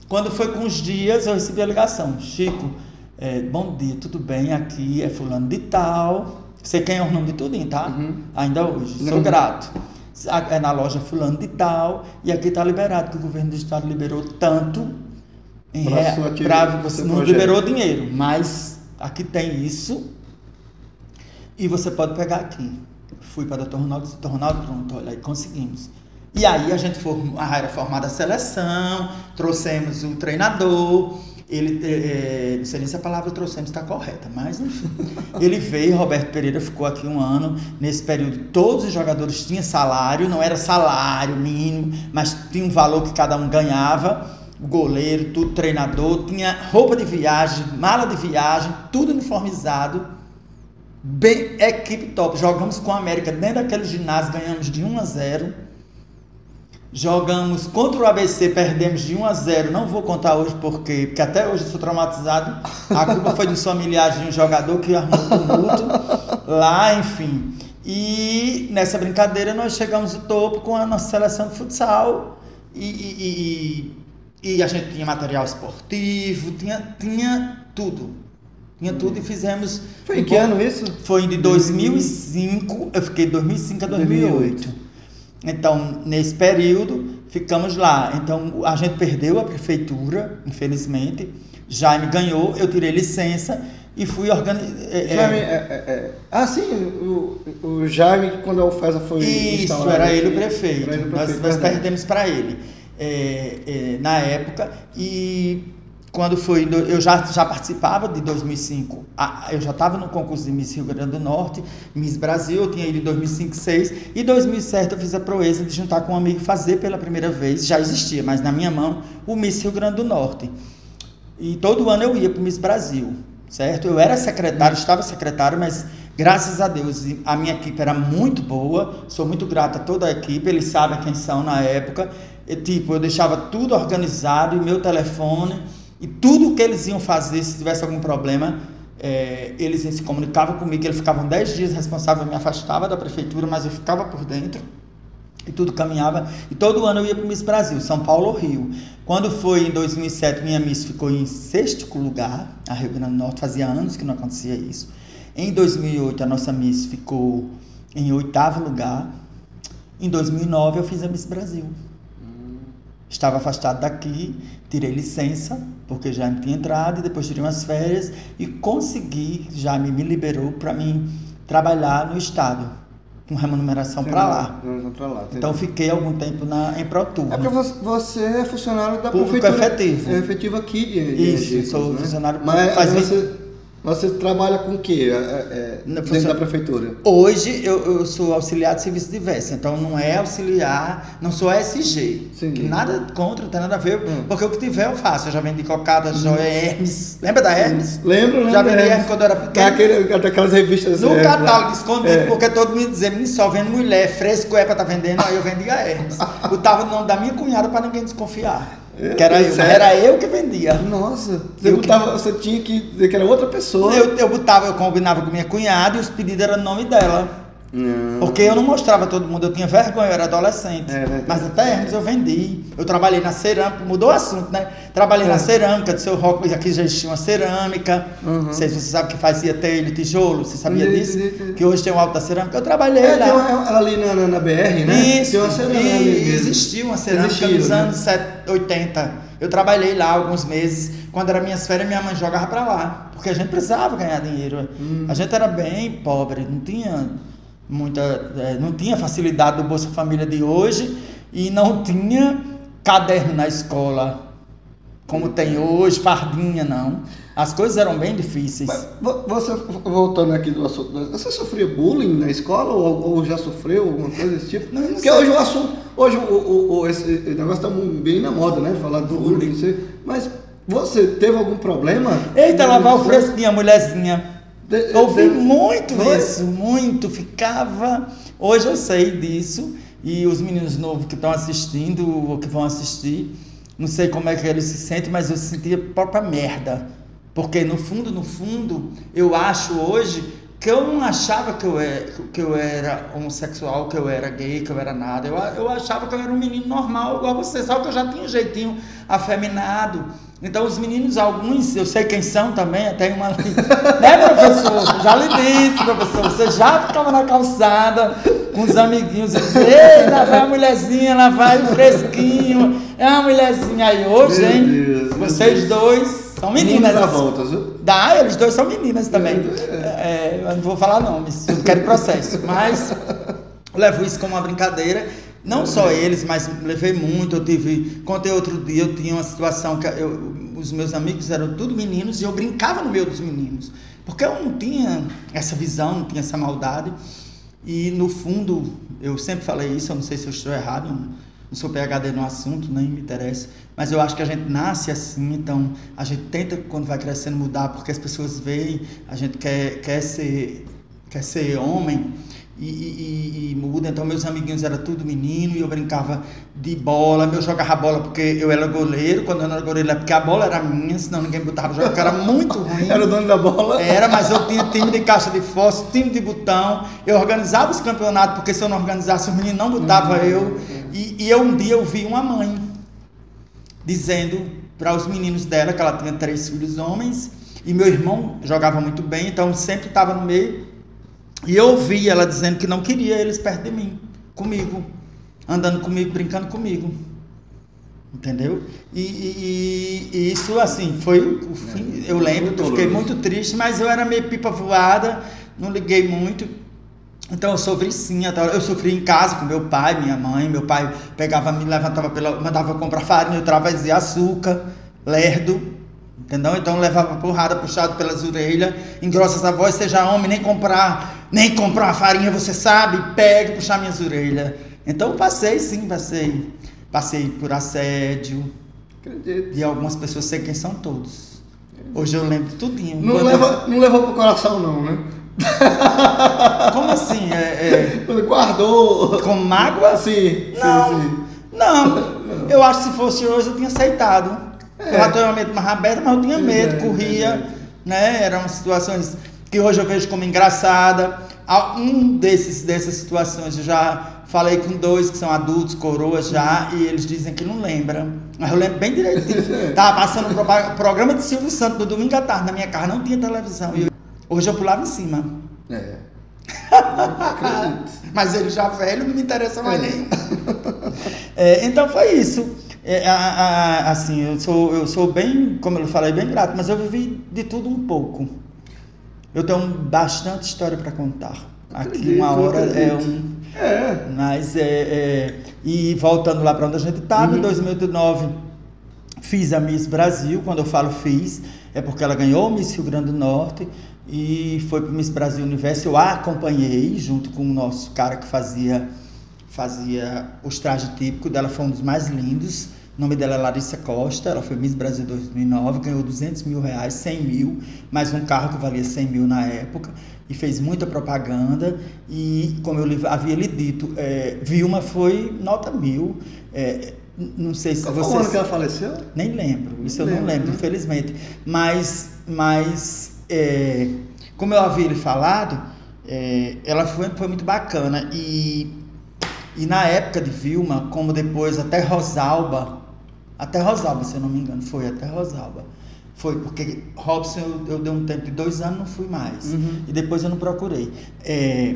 [SPEAKER 2] Quando foi com uns dias, eu recebi a ligação. Chico, é, bom dia, tudo bem? Aqui é fulano de tal. Sei quem é o nome de tudinho, tá?
[SPEAKER 1] Uhum.
[SPEAKER 2] Ainda hoje. Sou
[SPEAKER 1] Uhum.
[SPEAKER 2] grato. É na loja fulano de tal. E aqui está liberado, que o governo do estado liberou tanto em
[SPEAKER 1] Pra
[SPEAKER 2] rea-
[SPEAKER 1] sua atividade,
[SPEAKER 2] pra-
[SPEAKER 1] pro seu
[SPEAKER 2] não
[SPEAKER 1] projeto.
[SPEAKER 2] liberou dinheiro, mas aqui tem isso e você pode pegar aqui. Fui para o Dr. Ronaldo, Dr. Ronaldo, pronto, olha aí, conseguimos. E aí a gente formou, a era formada a seleção, trouxemos o treinador, ele, eh, não sei nem se a palavra trouxemos está correta, mas enfim. Ele veio, Roberto Pereira ficou aqui um ano. Nesse período, todos os jogadores tinham salário, não era salário mínimo, mas tinha um valor que cada um ganhava. O goleiro, tudo, treinador, tinha roupa de viagem, mala de viagem, tudo uniformizado. Bem, equipe top. Jogamos com a América dentro daquele ginásio, ganhamos de 1 a 0. Jogamos contra o ABC, perdemos de 1 a 0. Não vou contar hoje porque, porque até hoje eu sou traumatizado. A culpa foi dos familiares de um jogador que arrumou tumulto lá, enfim. E nessa brincadeira nós chegamos ao topo com a nossa seleção de futsal e, e, e, e a gente tinha material esportivo, tinha, tinha tudo. Tinha tudo e fizemos.
[SPEAKER 1] Foi em que ano isso?
[SPEAKER 2] Foi de 2005, eu fiquei de 2005 a 2008. Então, nesse período, ficamos lá. Então, a gente perdeu a prefeitura, infelizmente. Jaime ganhou, eu tirei licença e fui organizar.
[SPEAKER 1] Jaime, é, é, é. Ah, sim, o, o Jaime, quando a UFESA foi
[SPEAKER 2] Isso, era ele o prefeito.
[SPEAKER 1] ele o
[SPEAKER 2] Nós,
[SPEAKER 1] prefeito,
[SPEAKER 2] nós
[SPEAKER 1] verdade.
[SPEAKER 2] perdemos para ele é, é, na época. E quando foi. Eu já, já participava de 2005. a- Eu já estava no concurso de Miss Rio Grande do Norte, Miss Brasil. Eu tinha ido em 2005, 2006. E em 2007 eu fiz a proeza de juntar com um amigo fazer pela primeira vez. Já existia, mas na minha mão, o Miss Rio Grande do Norte. E todo ano eu ia para o Miss Brasil, certo? Eu era secretário, estava secretário, mas graças a Deus a minha equipe era muito boa. Sou muito grato a toda a equipe, eles sabem quem são na época. E, tipo, eu deixava tudo organizado, e meu telefone, e tudo que eles iam fazer, se tivesse algum problema, eh, eles se comunicavam comigo. Eles ficavam 10 dias responsáveis, eu me afastava da prefeitura, mas eu ficava por dentro e tudo caminhava. E todo ano eu ia para o Miss Brasil, São Paulo ou Rio. Quando foi em 2007, minha Miss ficou em sexto lugar, a Rio Grande do Norte, fazia anos que não acontecia isso. Em 2008, a nossa Miss ficou em oitavo lugar. Em 2009, eu fiz a Miss Brasil. Estava afastado daqui, tirei licença, porque já tinha entrado, e depois tirei umas férias e consegui, já me, me liberou para mim trabalhar no estado, com remuneração para lá.
[SPEAKER 1] Lá.
[SPEAKER 2] Então fiquei algum tempo na, em Pro
[SPEAKER 1] É porque
[SPEAKER 2] Turno.
[SPEAKER 1] você, é funcionário da
[SPEAKER 2] Público
[SPEAKER 1] prefeitura.
[SPEAKER 2] efetivo.
[SPEAKER 1] É efetivo aqui de, de
[SPEAKER 2] Isso,
[SPEAKER 1] Egípcios,
[SPEAKER 2] sou
[SPEAKER 1] né?
[SPEAKER 2] funcionário
[SPEAKER 1] Mas
[SPEAKER 2] faz
[SPEAKER 1] você, você trabalha com o quê é, é,
[SPEAKER 2] Não,
[SPEAKER 1] dentro
[SPEAKER 2] funciona-
[SPEAKER 1] da prefeitura?
[SPEAKER 2] Hoje eu, eu sou auxiliar de serviço diverso, então não é auxiliar, não sou SG.
[SPEAKER 1] Sim.
[SPEAKER 2] Que nada contra, não tem nada a ver,
[SPEAKER 1] Hum.
[SPEAKER 2] porque o que tiver eu faço. Eu já vendi cocada, joia, Hermes. Lembra da Hermes?
[SPEAKER 1] Lembro, lembro.
[SPEAKER 2] Já vendi
[SPEAKER 1] é.
[SPEAKER 2] Hermes quando eu era pequeno.
[SPEAKER 1] Aquele, daquelas revistas.
[SPEAKER 2] No
[SPEAKER 1] é,
[SPEAKER 2] catálogo escondido,
[SPEAKER 1] É.
[SPEAKER 2] porque todo mundo dizia, menino, só vendo mulher, fresco é pra tá vendendo, aí eu vendia Hermes. *laughs* Botava o nome da minha cunhada pra ninguém desconfiar. Que era
[SPEAKER 1] sério?
[SPEAKER 2] era eu que vendia.
[SPEAKER 1] Nossa, você,
[SPEAKER 2] Eu
[SPEAKER 1] botava, você tinha que dizer que era outra pessoa.
[SPEAKER 2] Eu, eu botava, eu combinava com minha cunhada e os pedidos eram no nome dela.
[SPEAKER 1] Não.
[SPEAKER 2] Porque eu não mostrava todo mundo, eu tinha vergonha, eu era adolescente.
[SPEAKER 1] É.
[SPEAKER 2] Mas até Hermes eu vendi. Eu trabalhei na cerâmica, mudou o assunto, né? Trabalhei
[SPEAKER 1] É.
[SPEAKER 2] na cerâmica, do seu rock, aqui já existia uma cerâmica.
[SPEAKER 1] Uhum.
[SPEAKER 2] Não sei se você sabe que fazia telha e tijolo, você sabia disso? Que hoje tem o alto da cerâmica. Eu trabalhei
[SPEAKER 1] É,
[SPEAKER 2] lá.
[SPEAKER 1] tem uma, ali na, na, na BR, né?
[SPEAKER 2] Isso,
[SPEAKER 1] tem uma cerâmica
[SPEAKER 2] e existia uma cerâmica
[SPEAKER 1] Existia,
[SPEAKER 2] nos
[SPEAKER 1] né?
[SPEAKER 2] anos 70, 80. Eu trabalhei lá alguns meses. Quando era minhas férias, minha mãe jogava pra lá. Porque a gente precisava ganhar dinheiro.
[SPEAKER 1] Hum.
[SPEAKER 2] A gente era bem pobre, não tinha muita. eh, não tinha facilidade do Bolsa Família de hoje e não tinha caderno na escola. Como tem hoje, fardinha, não. As coisas eram bem difíceis.
[SPEAKER 1] Mas vo- você, voltando aqui do assunto, você sofria bullying na escola ou, ou já sofreu alguma coisa desse tipo?
[SPEAKER 2] Não, não
[SPEAKER 1] Porque
[SPEAKER 2] sei.
[SPEAKER 1] hoje o assunto, hoje o, o, o- esse negócio está bem na moda, né? Falar do bullying, mas você teve algum problema?
[SPEAKER 2] Eita, lavar o
[SPEAKER 1] Você-
[SPEAKER 2] fresquinha, mulherzinha.
[SPEAKER 1] De-
[SPEAKER 2] ouvi
[SPEAKER 1] de-
[SPEAKER 2] muito isso, muito. Ficava. Hoje eu sei disso. E os meninos novos que estão assistindo ou que vão assistir, não sei como é que eles se sentem, mas eu sentia própria merda. Porque no fundo, no fundo, eu acho hoje que eu não achava que eu, era, que eu era homossexual, que eu era gay, que eu era nada. Eu, eu achava que eu era um menino normal, igual você, só que eu já tinha um jeitinho afeminado. Então, os meninos, alguns, eu sei quem são também, até uma. *laughs* né, professor? Já lhe disse, professor. Você já ficava na calçada com os amiguinhos Ei, lá vai a mulherzinha, lá vai o fresquinho. É uma mulherzinha aí hoje, hein? Deus, Vocês dois são meninas.
[SPEAKER 1] Dá voltas, viu?
[SPEAKER 2] Dá, eles dois são meninas também. É, eu não vou falar nomes, eu quero processo. Mas *laughs* levo isso como uma brincadeira. Não só eles, mas levei muito. Eu tive. Contei outro dia, eu tinha uma situação que eu, os meus amigos eram tudo meninos e eu brincava no meio dos meninos. Porque eu não tinha essa visão, não tinha essa maldade. E no fundo, eu sempre falei isso, eu não sei se eu estou errado, não sou PHD no assunto, nem me interessa, mas eu acho que a gente nasce assim, então a gente tenta, quando vai crescendo, mudar, porque as pessoas veem, a gente quer, quer, ser, quer ser homem e, e, e, muda. Então, meus amiguinhos eram tudo menino e eu brincava de bola, eu jogava bola porque eu era goleiro, quando eu não era goleiro, é porque a bola era minha, senão ninguém botava jogar, porque era muito *laughs* ruim.
[SPEAKER 1] era o dono da bola?
[SPEAKER 2] Era, mas eu tinha time de caixa de fósforo, time de botão, eu organizava os campeonatos, porque se eu não organizasse, os meninos não botavam uhum. eu. E, e eu um dia eu vi uma mãe dizendo para os meninos dela que ela tinha três filhos homens e meu irmão jogava muito bem, então sempre estava no meio. E eu ouvi ela dizendo que não queria eles perto de mim, comigo, andando comigo, brincando comigo. Entendeu? E, e, e isso, assim, foi o fim. Eu lembro, eu fiquei muito triste, mas eu era meio pipa voada, não liguei muito. Então eu sofri sim, eu sofri em casa com meu pai, minha mãe. Meu pai pegava, me levantava pela. mandava comprar farinha, eu trazia açúcar, lerdo, entendeu? Então levava porrada puxado pelas orelhas, engrossa a voz, seja homem, nem comprar, nem comprar uma farinha, você sabe, pega puxar minhas orelhas. Então passei sim, passei. Passei por assédio. Acredito. De algumas pessoas, sei quem são todos. Hoje eu lembro tudinho.
[SPEAKER 1] Não, leva, não levou pro coração não, né? *laughs*
[SPEAKER 2] Como assim? É,
[SPEAKER 1] é... Guardou.
[SPEAKER 2] Com mágoa?
[SPEAKER 1] Sim,
[SPEAKER 2] não,
[SPEAKER 1] sim, sim. *laughs*
[SPEAKER 2] Não, eu acho que se fosse hoje eu tinha aceitado. É. Relativamente mais aberto, mas eu tinha medo, é, corria, é. né? Eram situações que hoje eu vejo como engraçada. Um desses, dessas situações eu já falei com dois que são adultos, coroas já, e eles dizem que não lembram. Mas eu lembro bem direitinho. *laughs* Tava passando o programa de Silvio Santos no domingo à tarde na minha casa, não tinha televisão. E Hoje eu pulava em cima. É. *laughs* Mas ele já velho não me interessa mais é. nem. *laughs* É, então foi isso. É, a, a, assim, eu sou, eu sou bem, como eu falei, bem grato, mas eu vivi de tudo um pouco. Eu tenho bastante história para contar. Aqui acredito, uma hora é um. É. Mas é, é. E voltando lá para onde a gente estava, uhum. em 2009 fiz a Miss Brasil. Quando eu falo fiz, é porque ela ganhou o Miss Rio Grande do Norte e foi para o Miss Brasil Universo. Eu a acompanhei junto com o nosso cara que fazia fazia os trajes típicos dela, foi um dos mais lindos. O nome dela é Larissa Costa, ela foi Miss Brasil 2009, ganhou 200 mil reais, 100 mil, mais um carro que valia 100 mil na época, e fez muita propaganda. E, como eu havia lhe dito, é, Vilma foi nota mil. É, não sei se
[SPEAKER 1] Qual
[SPEAKER 2] você.
[SPEAKER 1] Qual ano que ela faleceu?
[SPEAKER 2] Nem lembro, isso Nem eu não lembro, né? infelizmente. Mas, mas é, como eu havia lhe falado, é, ela foi, foi muito bacana. E, e na época de Vilma, como depois até Rosalba, até Rosalba, se eu não me engano, foi até Rosalba foi porque Robson eu, eu dei um tempo de dois anos não fui mais uhum. e depois eu não procurei. É,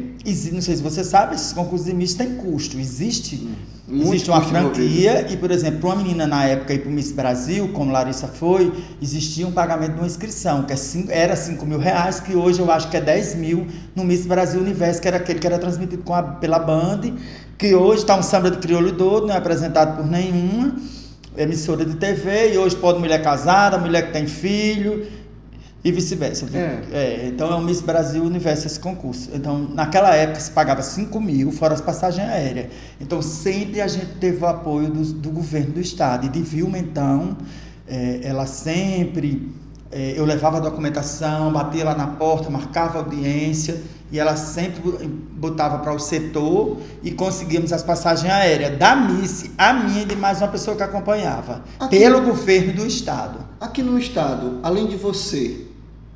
[SPEAKER 2] não sei se você sabe, esses concursos de Miss têm custo. Existe, uhum. existe uma franquia e por exemplo, para uma menina na época ir para o Miss Brasil, como Larissa foi, existia um pagamento de uma inscrição que é cinco, era 5 mil reais, que hoje eu acho que é 10 mil no Miss Brasil Universo, que era aquele que era transmitido com a, pela Band, que hoje está um samba de crioulo todo, não é apresentado por nenhuma emissora de TV e hoje pode mulher casada, mulher que tem filho e vice-versa. É. É, então é o Miss Brasil Universo esse concurso. Então, naquela época se pagava 5 mil, fora as passagens aéreas. Então, sempre a gente teve o apoio do, do governo do estado. E de Vilma, então, é, ela sempre. É, eu levava a documentação, batia lá na porta, marcava audiência e ela sempre botava para o setor e conseguíamos as passagens aéreas da Miss, a minha e de mais uma pessoa que acompanhava, aqui, pelo governo do estado.
[SPEAKER 1] Aqui no estado, além de você,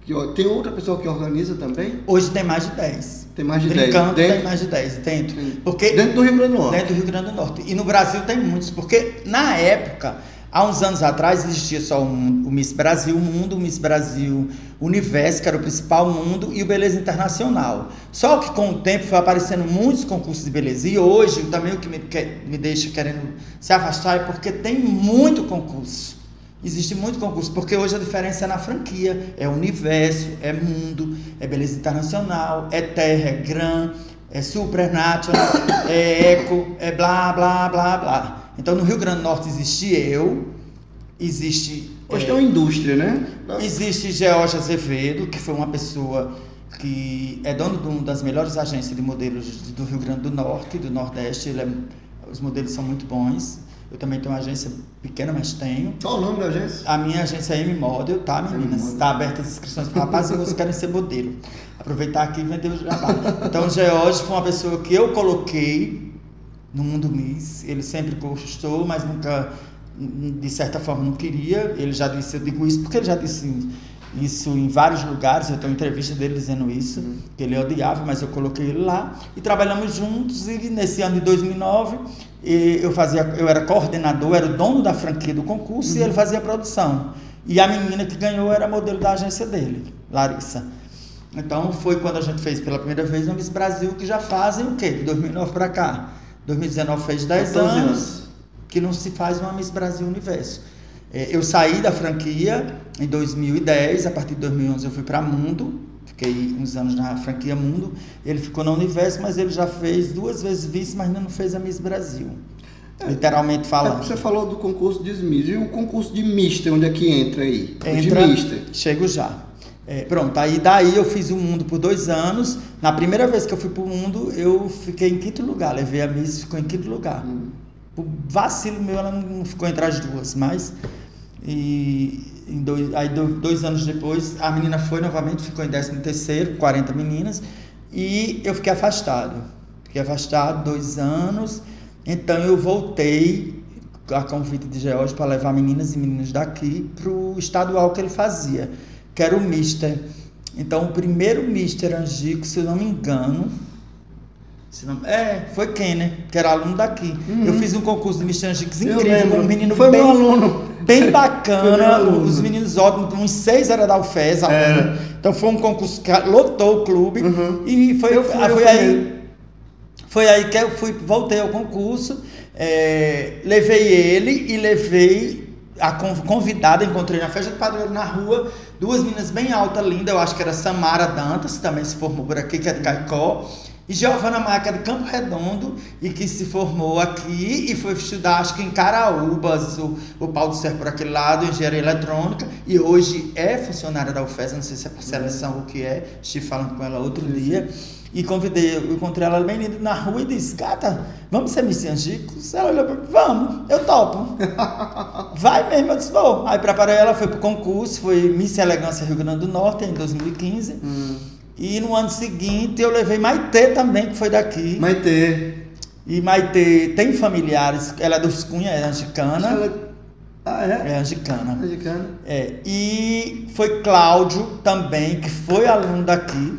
[SPEAKER 1] que tem outra pessoa que organiza também?
[SPEAKER 2] Hoje tem mais de 10.
[SPEAKER 1] Tem mais de
[SPEAKER 2] Brincando
[SPEAKER 1] 10. Dentro,
[SPEAKER 2] tem mais de 10 dentro. Porque
[SPEAKER 1] dentro do Rio Grande do Norte.
[SPEAKER 2] dentro do Rio Grande do Norte. E no Brasil tem muitos, porque na época, há uns anos atrás, existia só um- o Miss Brasil Mundo, o Miss Brasil Universo, que era o principal mundo, e o Beleza Internacional. Só que com o tempo foi aparecendo muitos concursos de beleza. E hoje, também o que me, que- me deixa querendo se afastar é porque tem muito concurso. Existe muito concurso, porque hoje a diferença é na franquia. É universo, é mundo, é beleza internacional, é terra, é gran, é supernatural, *coughs* é eco, é blá, blá, blá, blá. Então no Rio Grande do Norte existe eu, existe.
[SPEAKER 1] Hoje
[SPEAKER 2] é,
[SPEAKER 1] tem uma indústria, né?
[SPEAKER 2] Existe George Azevedo, que foi uma pessoa que é dono de uma das melhores agências de modelos do Rio Grande do Norte, do Nordeste. Ele é- os modelos são muito bons. Eu também tenho uma agência pequena, mas tenho.
[SPEAKER 1] Qual o nome da agência?
[SPEAKER 2] A minha agência é M-Model, tá, meninas? Está aberta as inscrições para rapazes e vocês querem ser modelo. Aproveitar aqui e vender o jabá. Então, o George foi uma pessoa que eu coloquei no mundo Miss. Ele sempre gostou, mas nunca, de certa forma, não queria. Ele já disse, eu digo isso porque ele já disse isso em vários lugares. Eu tenho entrevista dele dizendo isso, que ele odiava, mas eu coloquei ele lá. E trabalhamos juntos. E nesse ano de 2009, eh, eu, fazia, eu era coordenador, era o dono da franquia do concurso e ele fazia a produção. E a menina que ganhou era modelo da agência dele, Larissa. Então foi quando a gente fez pela primeira vez no Miss Brasil, que já fazem o quê? De 2009 para cá. 2019 fez 10
[SPEAKER 1] 14
[SPEAKER 2] anos,
[SPEAKER 1] anos.
[SPEAKER 2] que não se faz uma Miss Brasil Universo. É, Eu saí da franquia em 2010, a partir de 2011 eu fui para Mundo, fiquei uns anos na franquia Mundo. Ele ficou na Universo, mas ele já fez duas vezes vice, mas ainda não fez a Miss Brasil. Literalmente
[SPEAKER 1] É,
[SPEAKER 2] falando.
[SPEAKER 1] Você falou do concurso de Miss. E o concurso de Mister, onde é que entra aí? O
[SPEAKER 2] Entra,
[SPEAKER 1] de Mister.
[SPEAKER 2] chego já. É, pronto, aí daí eu fiz o mundo por dois anos. Na primeira vez que eu fui pro mundo, eu fiquei em quinto lugar. Levei a Miss, ficou em quinto lugar.
[SPEAKER 1] Hum.
[SPEAKER 2] Por vacilo meu, ela não ficou entre as duas, mas. E dois, aí do- dois anos depois, a menina foi novamente, ficou em décimo terceiro, 40 meninas, e eu fiquei afastado. Fiquei afastado dois anos, então eu voltei a convite de George para levar meninas e meninos daqui para o estadual que ele fazia, que era o Mister. Então o primeiro Mister Angico, se eu não me engano, se não- é, foi Kenner, que era aluno daqui. Eu fiz um concurso de Mister Angicos
[SPEAKER 1] Eu
[SPEAKER 2] incrível, um menino
[SPEAKER 1] Foi
[SPEAKER 2] bem,
[SPEAKER 1] meu aluno.
[SPEAKER 2] bem *laughs* bacana, os meninos ótimos, uns seis era da UFES. Então foi um concurso que lotou o clube
[SPEAKER 1] Uhum.
[SPEAKER 2] e foi,
[SPEAKER 1] Eu fui,
[SPEAKER 2] ah,
[SPEAKER 1] eu
[SPEAKER 2] foi
[SPEAKER 1] fui
[SPEAKER 2] aí
[SPEAKER 1] mesmo.
[SPEAKER 2] foi aí que eu fui, voltei ao concurso, é, levei ele e levei a con- convidada, encontrei na festa de padroeiro na rua, duas meninas bem altas, lindas, eu acho que era Samara Dantas, que também se formou por aqui, que é de Caicó, e Giovana Maia, que é de Campo Redondo, e que se formou aqui e foi estudar, acho que em Caraúbas, o, o Paulo do Cerro por aquele lado, engenharia eletrônica, e hoje é funcionária da UFES, não sei se é por seleção ou o que é, estive falando com ela outro dia, e convidei, eu encontrei ela bem linda na rua e disse, gata, vamos ser Miss Angicos? Ela olhou para mim, vamos, eu topo. *laughs* Vai mesmo, eu disse, vou. Aí preparei ela, foi pro concurso, foi Miss Elegância Rio Grande do Norte em 2015.
[SPEAKER 1] Hum.
[SPEAKER 2] E no ano seguinte eu levei Maitê também, que foi daqui.
[SPEAKER 1] Maitê.
[SPEAKER 2] E Maitê tem familiares, ela é dos Cunha, é angicana.
[SPEAKER 1] Ela- Ah, é?
[SPEAKER 2] É angicana.
[SPEAKER 1] Mexicana.
[SPEAKER 2] É, e foi Cláudio também, que foi aluno daqui,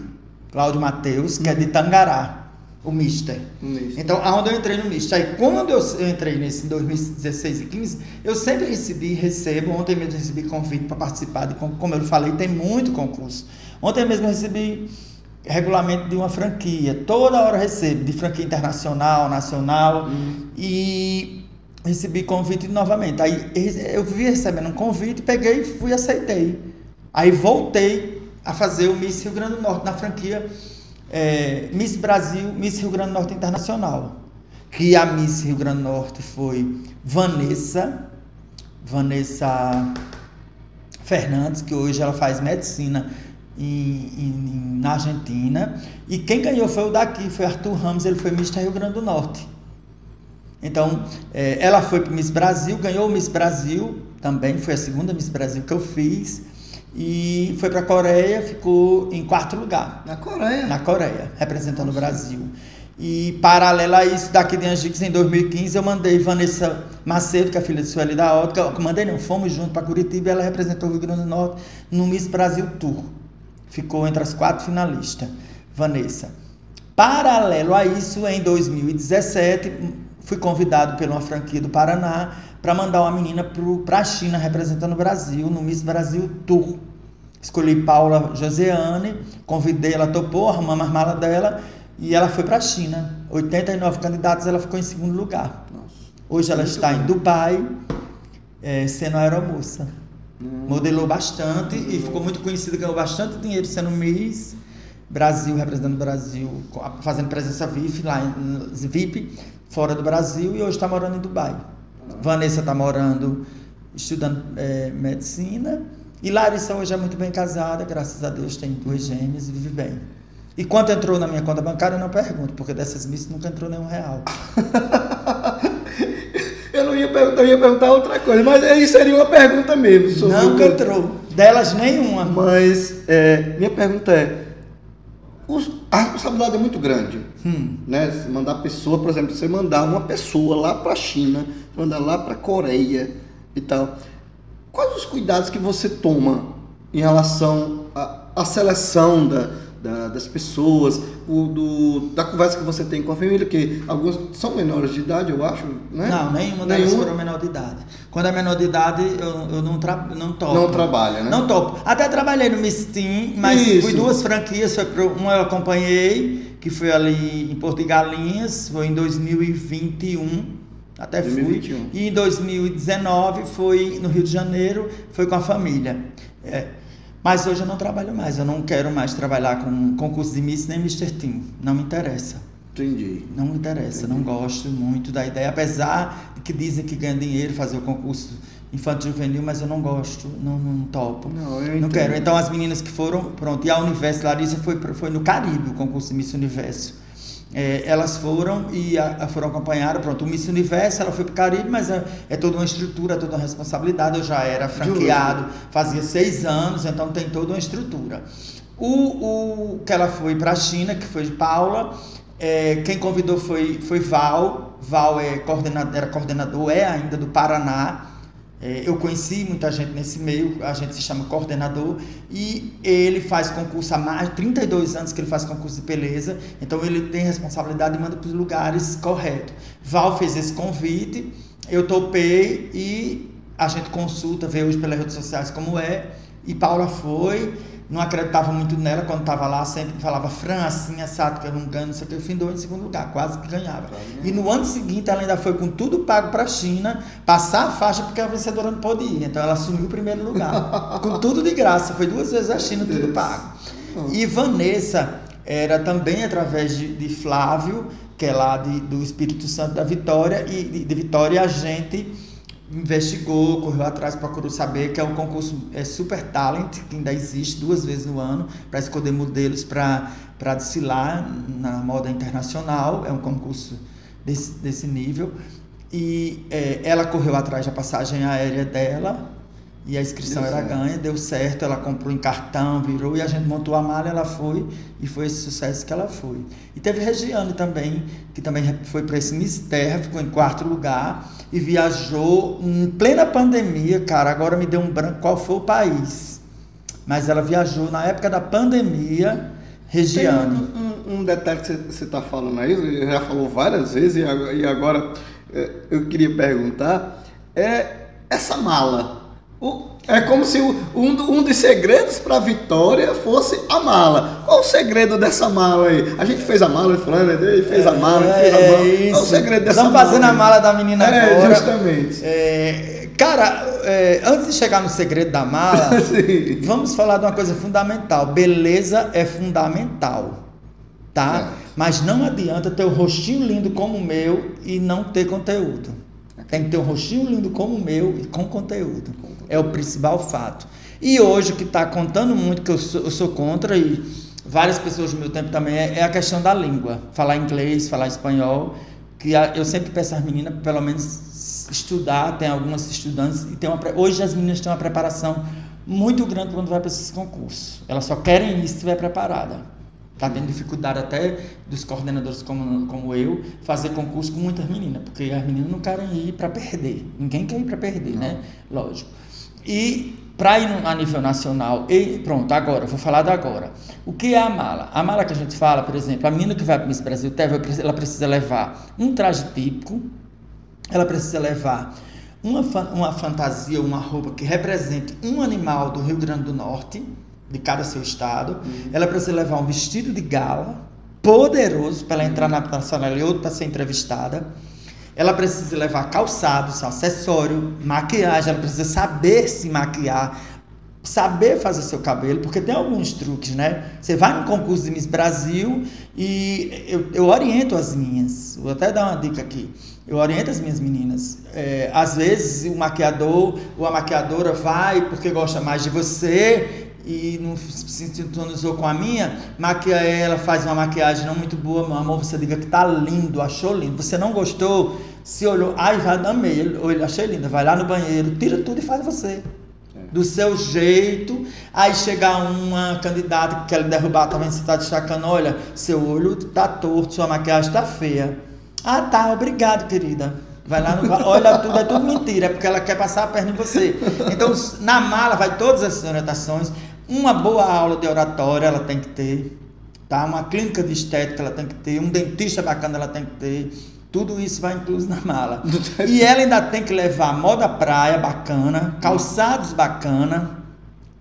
[SPEAKER 2] Cláudio Matheus, que é de Tangará, o Mister.
[SPEAKER 1] Mister.
[SPEAKER 2] Então, aonde eu entrei no Mister? Aí, quando eu, eu entrei nesse em 2016 e 15, eu sempre recebi, recebo, ontem mesmo recebi convite para participar, de, como eu falei, tem muito concurso. Ontem mesmo eu recebi regulamento de uma franquia, toda hora eu recebo, de franquia internacional, nacional, e recebi convite novamente. Aí eu vi recebendo um convite, peguei e fui aceitei. Aí voltei a fazer o Miss Rio Grande do Norte na franquia é, Miss Brasil, Miss Rio Grande do Norte Internacional. Que a Miss Rio Grande do Norte foi Vanessa, Vanessa Fernandes, que hoje ela faz medicina em, em- na Argentina. E quem ganhou foi o daqui, foi Arthur Ramos, ele foi Miss Rio Grande do Norte. Então, eh, ela foi para Miss Brasil, ganhou o Miss Brasil também, foi a segunda Miss Brasil que eu fiz. E foi para a Coreia, ficou em quarto lugar
[SPEAKER 1] Na Coreia.
[SPEAKER 2] na Coreia, representando o Brasil. E paralelo a isso, daqui de Angicos, em 2015, eu mandei Vanessa Macedo, que é a filha de Sueli da Ótica, eu mandei não, fomos juntos para Curitiba e ela representou o Rio Grande do Norte no Miss Brasil Tour. ficou entre as quatro finalistas, Vanessa. Paralelo a isso, em 2017, fui convidado por uma franquia do Paraná para mandar uma menina para a China representando o Brasil no Miss Brasil Tour. Escolhi Paula Joseane, convidei, ela topou, arrumamos as malas dela e ela foi para a China. 89 candidatos, ela ficou em segundo lugar. Nossa, Hoje ela está bom. em Dubai, é, sendo aeromoça. Hum. Modelou bastante e ficou muito conhecida, ganhou bastante dinheiro sendo Miss Brasil, representando o Brasil, fazendo presença VIP lá em VIP, fora do Brasil, e hoje está morando em Dubai. Vanessa está morando, estudando é, medicina. E Larissa hoje é muito bem casada, graças a Deus, tem duas gêmeas e vive bem. E quanto entrou na minha conta bancária, eu não pergunto, porque dessas missas nunca entrou nenhum real. *laughs*
[SPEAKER 1] eu não ia perguntar, eu ia perguntar outra coisa, mas aí seria uma pergunta mesmo.
[SPEAKER 2] Nunca entrou. Delas nenhuma.
[SPEAKER 1] Mas é, minha pergunta é, a responsabilidade é muito grande. Hum. Né? Se mandar pessoa, por exemplo, você mandar uma pessoa lá para a China, mandar lá para a Coreia e tal. Quais os cuidados que você toma em relação à seleção da, da, das pessoas, o, do, da conversa que você tem com a família, que alguns são menores de idade, eu acho, né?
[SPEAKER 2] Não, nenhuma delas nenhuma... foram menor de idade. Quando é menor de idade, eu, eu não, tra... não topo.
[SPEAKER 1] Não trabalha, né?
[SPEAKER 2] Não topo. Até trabalhei no Mistim, mas Isso. fui duas franquias, foi pro... uma eu acompanhei, que foi ali em Porto de Galinhas, foi em 2021 até 2021. fui. E em 2019 foi no Rio de Janeiro, foi com a família. É, mas hoje eu não trabalho mais, eu não quero mais trabalhar com concurso de Miss nem Mr. Team. Não me interessa.
[SPEAKER 1] Entendi.
[SPEAKER 2] Não me interessa, Entendi. não gosto muito da ideia, apesar de que dizem que ganha dinheiro fazer o concurso infantil juvenil, mas eu não gosto, não, não topo. Não, eu não quero. Então as meninas que foram, pronto, e a Universo Larissa foi, foi no Caribe, o concurso de Miss Universo. É, elas foram e a, a foram acompanhar, pronto, o Miss Universo, ela foi para o Caribe, mas é, é, toda uma estrutura, toda uma responsabilidade, eu já era franqueado, fazia seis anos, então tem toda uma estrutura. O, o que ela foi para a China, que foi de Paula, é, quem convidou foi, foi Val, Val é coordenador, era coordenador, é ainda do Paraná, eu conheci muita gente nesse meio, a gente se chama coordenador, e ele faz concurso há mais de 32 anos que ele faz concurso de beleza, então ele tem responsabilidade e manda para os lugares corretos. Val fez esse convite, eu topei e a gente consulta, vê hoje pelas redes sociais como é, e Paula foi, não acreditava muito nela quando estava lá, sempre falava, Fran, assim, assado, que eu não ganho, não sei o que, findou em segundo lugar, quase que ganhava. E no ano seguinte ela ainda foi com tudo pago para a China, passar a faixa porque a vencedora não pôde ir. Então ela assumiu o primeiro lugar, *laughs* com tudo de graça, foi duas vezes a China, tudo pago. E Vanessa era também através de, de Flávio, que é lá de, do Espírito Santo da Vitória, e de, de Vitória a gente investigou, correu atrás, procurou saber que é um concurso é Super Talent, que ainda existe duas vezes no ano, para escolher modelos para desfilar na moda internacional. É um concurso desse, desse nível. E é, ela correu atrás da passagem aérea dela, e a inscrição deu era certo. ganha, deu certo, ela comprou em cartão, virou, e a gente montou a mala, ela foi, e foi esse sucesso que ela foi. E teve Regiane também, que também foi para esse Miss Terra, ficou em quarto lugar, e viajou em plena pandemia, cara, agora me deu um branco qual foi o país. Mas ela viajou na época da pandemia, Regiane.
[SPEAKER 1] Um, um, um detalhe que você está falando aí, já falou várias vezes, e agora é, eu queria perguntar, é essa mala o, é como se o, um, um dos segredos para a vitória fosse a mala. Qual o segredo dessa mala aí? A gente fez a mala, falando, ele fez a mala, fez a mala. É Qual o segredo dessa
[SPEAKER 2] Estamos
[SPEAKER 1] mala?
[SPEAKER 2] Estamos fazendo a mala da menina
[SPEAKER 1] é,
[SPEAKER 2] agora.
[SPEAKER 1] Justamente.
[SPEAKER 2] É, cara, é, antes de chegar no segredo da mala, *laughs* vamos falar de uma coisa fundamental. Beleza é fundamental, tá? Mas não adianta ter o um rostinho lindo como o meu e não ter conteúdo. Tem que ter um rostinho lindo como o meu e com conteúdo. É o principal fato. E hoje o que está contando muito, que eu sou, eu sou, contra, e várias pessoas do meu tempo também, é, é, a questão da língua. Falar inglês, falar espanhol. Que eu sempre peço às meninas, pelo menos, estudar. Tem algumas estudantes. e tem uma, Hoje as meninas têm uma preparação muito grande quando vai para esses concursos. Elas só querem ir se estiver preparada. Está tendo dificuldade até dos coordenadores como, como eu fazer concurso com muitas meninas, porque as meninas não querem ir para perder. Ninguém quer ir para perder, não. né? Lógico. E para ir a nível nacional, e pronto, agora, vou falar da agora. O que é a mala? A mala que a gente fala, por exemplo, a menina que vai para o Miss Brasil, ela precisa levar um traje típico, ela precisa levar uma, uma fantasia, uma roupa que represente um animal do Rio Grande do Norte, de cada seu estado. Uhum. Ela precisa levar um vestido de gala poderoso para ela entrar na passarela e outro para ser entrevistada. Ela precisa levar calçados, acessório, maquiagem, ela precisa saber se maquiar, saber fazer seu cabelo, porque tem alguns truques, né? Você vai no concurso de Miss Brasil e eu, eu oriento as minhas, vou até dar uma dica aqui. Eu oriento as minhas meninas. É, às vezes o maquiador ou a maquiadora vai porque gosta mais de você e não se sintonizou com a minha, maquia ela, faz uma maquiagem não muito boa, meu amor, você diga que tá lindo, achou lindo. Você não gostou, se olhou, ai, vai, amei, ele achei linda, vai lá no banheiro, tira tudo e faz você. É. Do seu jeito, aí chegar uma candidata que quer derrubar, também você está destacando, olha, seu olho tá torto, sua maquiagem tá feia. Ah, tá, obrigado, querida. Vai lá no olha tudo, é tudo mentira, é porque ela quer passar a perna em você. Então, na mala vai todas essas orientações. Uma boa aula de oratória ela tem que ter, tá? Uma clínica de estética ela tem que ter, um dentista bacana ela tem que ter. Tudo isso vai incluso na mala. *laughs* E ela ainda tem que levar moda praia bacana, calçados bacana,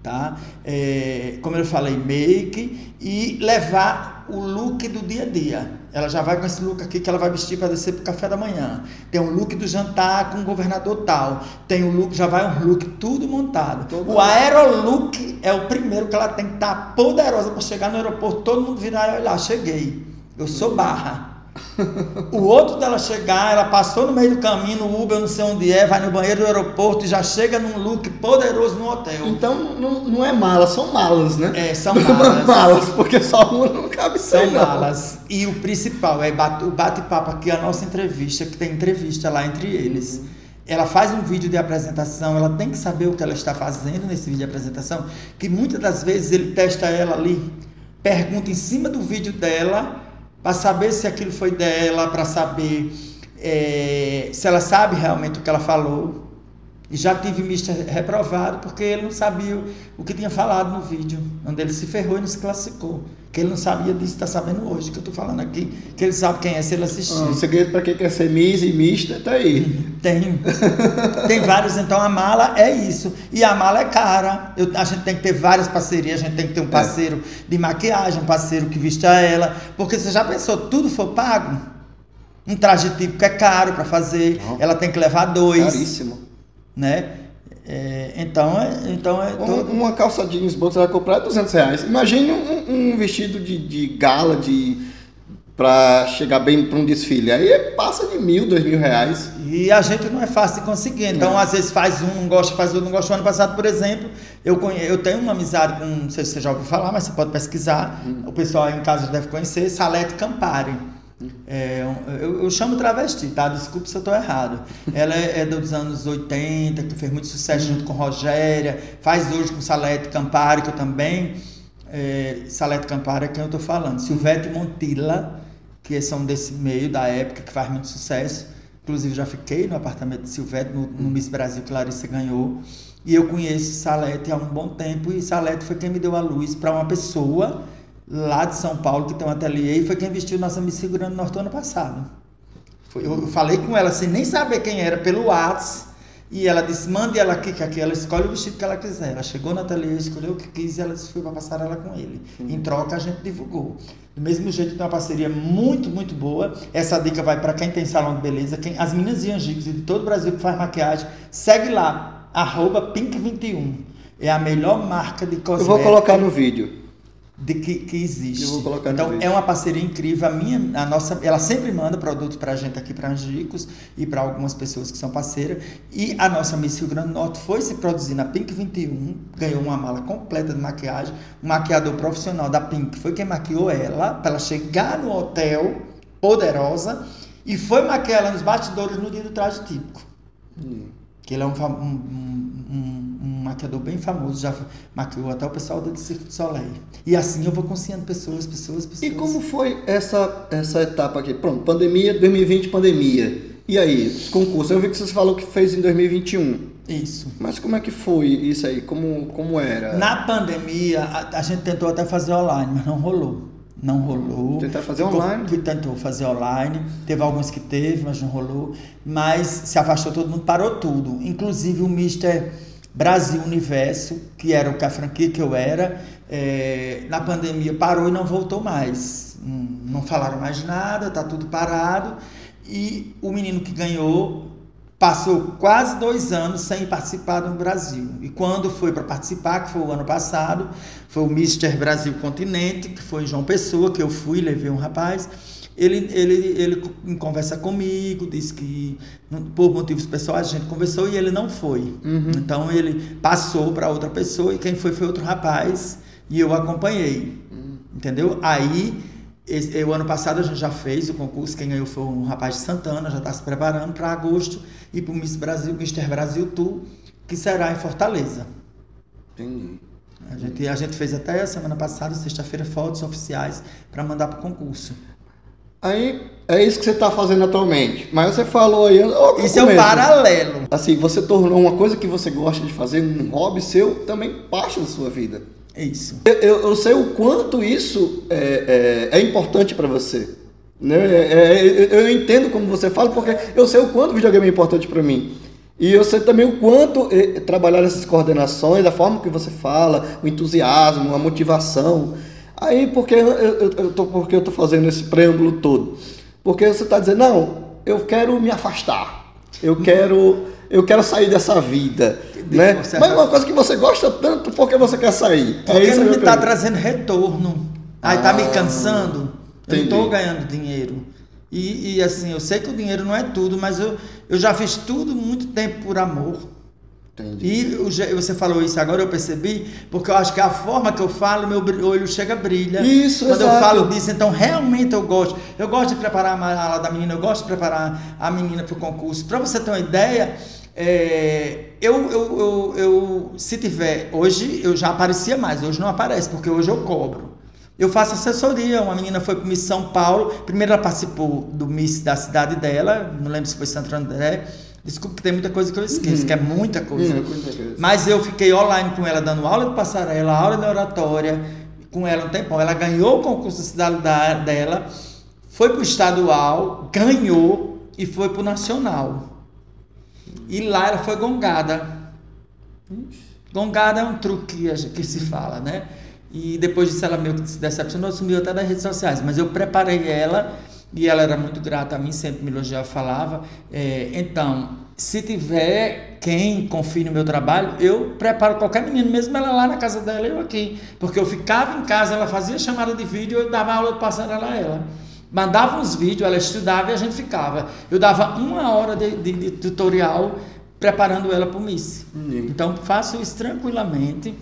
[SPEAKER 2] tá? É, como eu falei, make e levar o look do dia a dia. Ela já vai com esse look aqui que ela vai vestir para descer para o café da manhã. Tem um look do jantar com o governador tal. Tem o um look, já vai um look tudo montado. Todo o aerolook é o primeiro que ela tem que estar tá poderosa para chegar no aeroporto, todo mundo virar e olhar, cheguei. Eu sou barra. O outro dela chegar, ela passou no meio do caminho, no Uber, não sei onde é, vai no banheiro do aeroporto e já chega num look poderoso no hotel.
[SPEAKER 1] Então não, não é mala, são malas, né?
[SPEAKER 2] É, são *laughs* malas.
[SPEAKER 1] malas, porque só uma não cabe
[SPEAKER 2] São malas. E o principal é o bate-papo aqui, a nossa entrevista, que tem entrevista lá entre eles. Ela faz um vídeo de apresentação, ela tem que saber o que ela está fazendo nesse vídeo de apresentação, que muitas das vezes ele testa ela ali, pergunta em cima do vídeo dela para saber se aquilo foi dela, para saber é, se ela sabe realmente o que ela falou. E já tive mister reprovado porque ele não sabia o que tinha falado no vídeo, onde ele se ferrou e não se classificou. Que ele não sabia disso, está sabendo hoje, que eu estou falando aqui, que ele sabe quem é se ele assistir. Ah,
[SPEAKER 1] o segredo para quem quer ser Miss e Mister está aí. *laughs*
[SPEAKER 2] Tem. tem vários, então a mala é isso. E a mala é cara. Eu, a gente tem que ter várias parcerias, a gente tem que ter um é. parceiro é. de maquiagem, um parceiro que vista ela. Porque você já pensou, tudo for pago? Um traje típico é caro para fazer, ela tem que levar dois.
[SPEAKER 1] Caríssimo
[SPEAKER 2] né? É, então, é, então é
[SPEAKER 1] todo... Uma calça jeans você vai comprar 200 reais. Imagine um, um vestido de, de gala de para chegar bem para um desfile. Aí passa de mil, dois mil reais.
[SPEAKER 2] E a gente não é fácil de conseguir. Então, é. às vezes faz um, não gosta, faz outro, não gosta. O ano passado, por exemplo, eu, conhe... eu tenho uma amizade com, não sei se você já ouviu falar, mas você pode pesquisar. Hum. O pessoal aí em casa deve conhecer, Salete Campari. É, eu, eu, chamo travesti, tá? Desculpe se eu estou errado. Ela é, é, dos anos 80, que fez muito sucesso junto com Rogéria, faz hoje com Salete Campari, que eu também. É, Salete Campari é quem eu estou falando. Silvete Montilla, que são desse meio da época, que faz muito sucesso. Inclusive, já fiquei no apartamento de Silvete, no, no Miss Brasil, que Larissa ganhou. E eu conheço Salete há um bom tempo, e Salete foi quem me deu a luz para uma pessoa lá de São Paulo, que tem um ateliê, e foi quem vestiu nossa Miss Rio Grande do Norte ano passado. Foi, eu falei com ela sem nem saber quem era, pelo WhatsApp, e ela disse, mande ela aqui, que aqui ela escolhe o vestido que ela quiser. Ela chegou no ateliê, escolheu o que quis e ela foi para passar ela com ele. Uhum. Em troca, a gente divulgou. Do mesmo jeito, tem uma parceria muito, muito boa. Essa dica vai para quem tem salão de beleza, quem, as meninas de Angicos de todo o Brasil que faz maquiagem. Segue lá, arroba Pink21. É a melhor marca de cosméticos.
[SPEAKER 1] Eu vou colocar no vídeo
[SPEAKER 2] de que, que existe.
[SPEAKER 1] Eu vou colocar
[SPEAKER 2] então é uma parceria incrível. A minha, a nossa, ela sempre manda produtos para a gente aqui para Angicos e para algumas pessoas que são parceiras. E a nossa Miss Rio Grande do Norte foi se produzir na Pink 21, ganhou uma mala completa de maquiagem. Um maquiador profissional da Pink foi quem maquiou ela para ela chegar no hotel poderosa e foi maquiar ela nos bastidores no dia do traje típico. Hum. Que ele é um, um, um maquiador bem famoso, já maquiou até o pessoal do Circo de Soleil. E assim eu vou consciendo pessoas, pessoas, pessoas.
[SPEAKER 1] E como foi essa, essa etapa aqui? Pronto, pandemia, 2020, pandemia. E aí, os concursos? Eu vi que você falou que fez em 2021.
[SPEAKER 2] Isso.
[SPEAKER 1] Mas como é que foi isso aí? Como, como era?
[SPEAKER 2] Na pandemia, a, a gente tentou até fazer online, mas não rolou. Não rolou.
[SPEAKER 1] Tentar fazer
[SPEAKER 2] Ficou-
[SPEAKER 1] online?
[SPEAKER 2] que Tentou fazer online. Teve alguns que teve, mas não rolou. Mas se afastou todo mundo, parou tudo. Inclusive o Mister Brasil Universo, que era o que a franquia que eu era, é, na pandemia parou e não voltou mais. Não, falaram mais nada, tá tudo parado. E o menino que ganhou passou quase dois anos sem participar no Brasil. E quando foi para participar, que foi o ano passado, foi o Mister Brasil Continente, que foi em João Pessoa, que eu fui, levei um rapaz. Ele, ele, ele conversa comigo, disse que por motivos pessoais a gente conversou e ele não foi. Então ele passou para outra pessoa e quem foi foi outro rapaz e eu acompanhei. Entendeu? Aí, esse, o ano passado a gente já fez o concurso, quem ganhou foi um rapaz de Santana, já está se preparando para agosto e para o Miss Brasil, Mister Brasil Tour, que será em Fortaleza.
[SPEAKER 1] Entendi.
[SPEAKER 2] A gente, a gente fez até a semana passada, sexta-feira, fotos oficiais para mandar para o concurso.
[SPEAKER 1] Aí é isso que você está fazendo atualmente. Mas você falou aí. no
[SPEAKER 2] Isso é um
[SPEAKER 1] começo.
[SPEAKER 2] paralelo.
[SPEAKER 1] Assim, você tornou uma coisa que você gosta de fazer, um hobby seu, também parte da sua vida.
[SPEAKER 2] É isso.
[SPEAKER 1] Eu, eu- eu sei o quanto isso é, é, é importante para você. Né? É- é- eu entendo como você fala, porque eu sei o quanto o videogame é importante para mim. E eu sei também o quanto é, trabalhar essas coordenações, a forma que você fala, o entusiasmo, a motivação. Aí, porque eu, eu, eu tô, porque eu tô fazendo esse preâmbulo todo? Porque você está dizendo, não, eu quero me afastar. Eu quero, eu quero sair dessa vida. Né? Mas uma coisa que você gosta tanto, por que você quer sair?
[SPEAKER 2] Porque
[SPEAKER 1] isso a
[SPEAKER 2] não me está trazendo retorno. Aí tá me
[SPEAKER 1] Ah,
[SPEAKER 2] cansando. Eu
[SPEAKER 1] entendi.
[SPEAKER 2] estou ganhando dinheiro. E, e, assim, eu sei que o dinheiro não é tudo, mas eu, eu já fiz tudo muito tempo por amor.
[SPEAKER 1] Entendi.
[SPEAKER 2] E você falou isso agora, eu percebi, porque eu acho que a forma que eu falo, meu olho chega a brilha.
[SPEAKER 1] Isso,
[SPEAKER 2] Quando eu
[SPEAKER 1] exato.
[SPEAKER 2] falo disso, então realmente eu gosto. Eu gosto de preparar a mala da menina, eu gosto de preparar a menina para o concurso. Para você ter uma ideia, é, eu, eu, eu, eu, se tiver, hoje eu já aparecia mais, hoje não aparece, porque hoje eu cobro. Eu faço assessoria, uma menina foi para o Miss São Paulo, primeiro ela participou do Miss da cidade dela, não lembro se foi Santo André, desculpa que tem muita coisa que eu esqueço, que é muita coisa.
[SPEAKER 1] Hum, que-
[SPEAKER 2] Mas eu fiquei online com ela, dando aula de passarela, aula de oratória, com ela um tempão. Ela ganhou o concurso da cidade da- dela, foi pro estadual, ganhou e foi pro nacional. E lá ela foi gongada. Gongada é um truque que, se fala, né? E depois disso ela meio que se decepcionou, sumiu até das redes sociais. Mas eu preparei ela e ela era muito grata a mim, sempre me elogiava, falava. É, então, se tiver quem confie no meu trabalho, eu preparo qualquer menino, mesmo ela lá na casa dela, eu aqui. Porque eu ficava em casa, ela fazia chamada de vídeo, eu dava aula de passarela a ela. Mandava uns vídeos, ela estudava e a gente ficava. Eu dava uma hora de, de- de tutorial preparando ela para o Miss. Então faço isso tranquilamente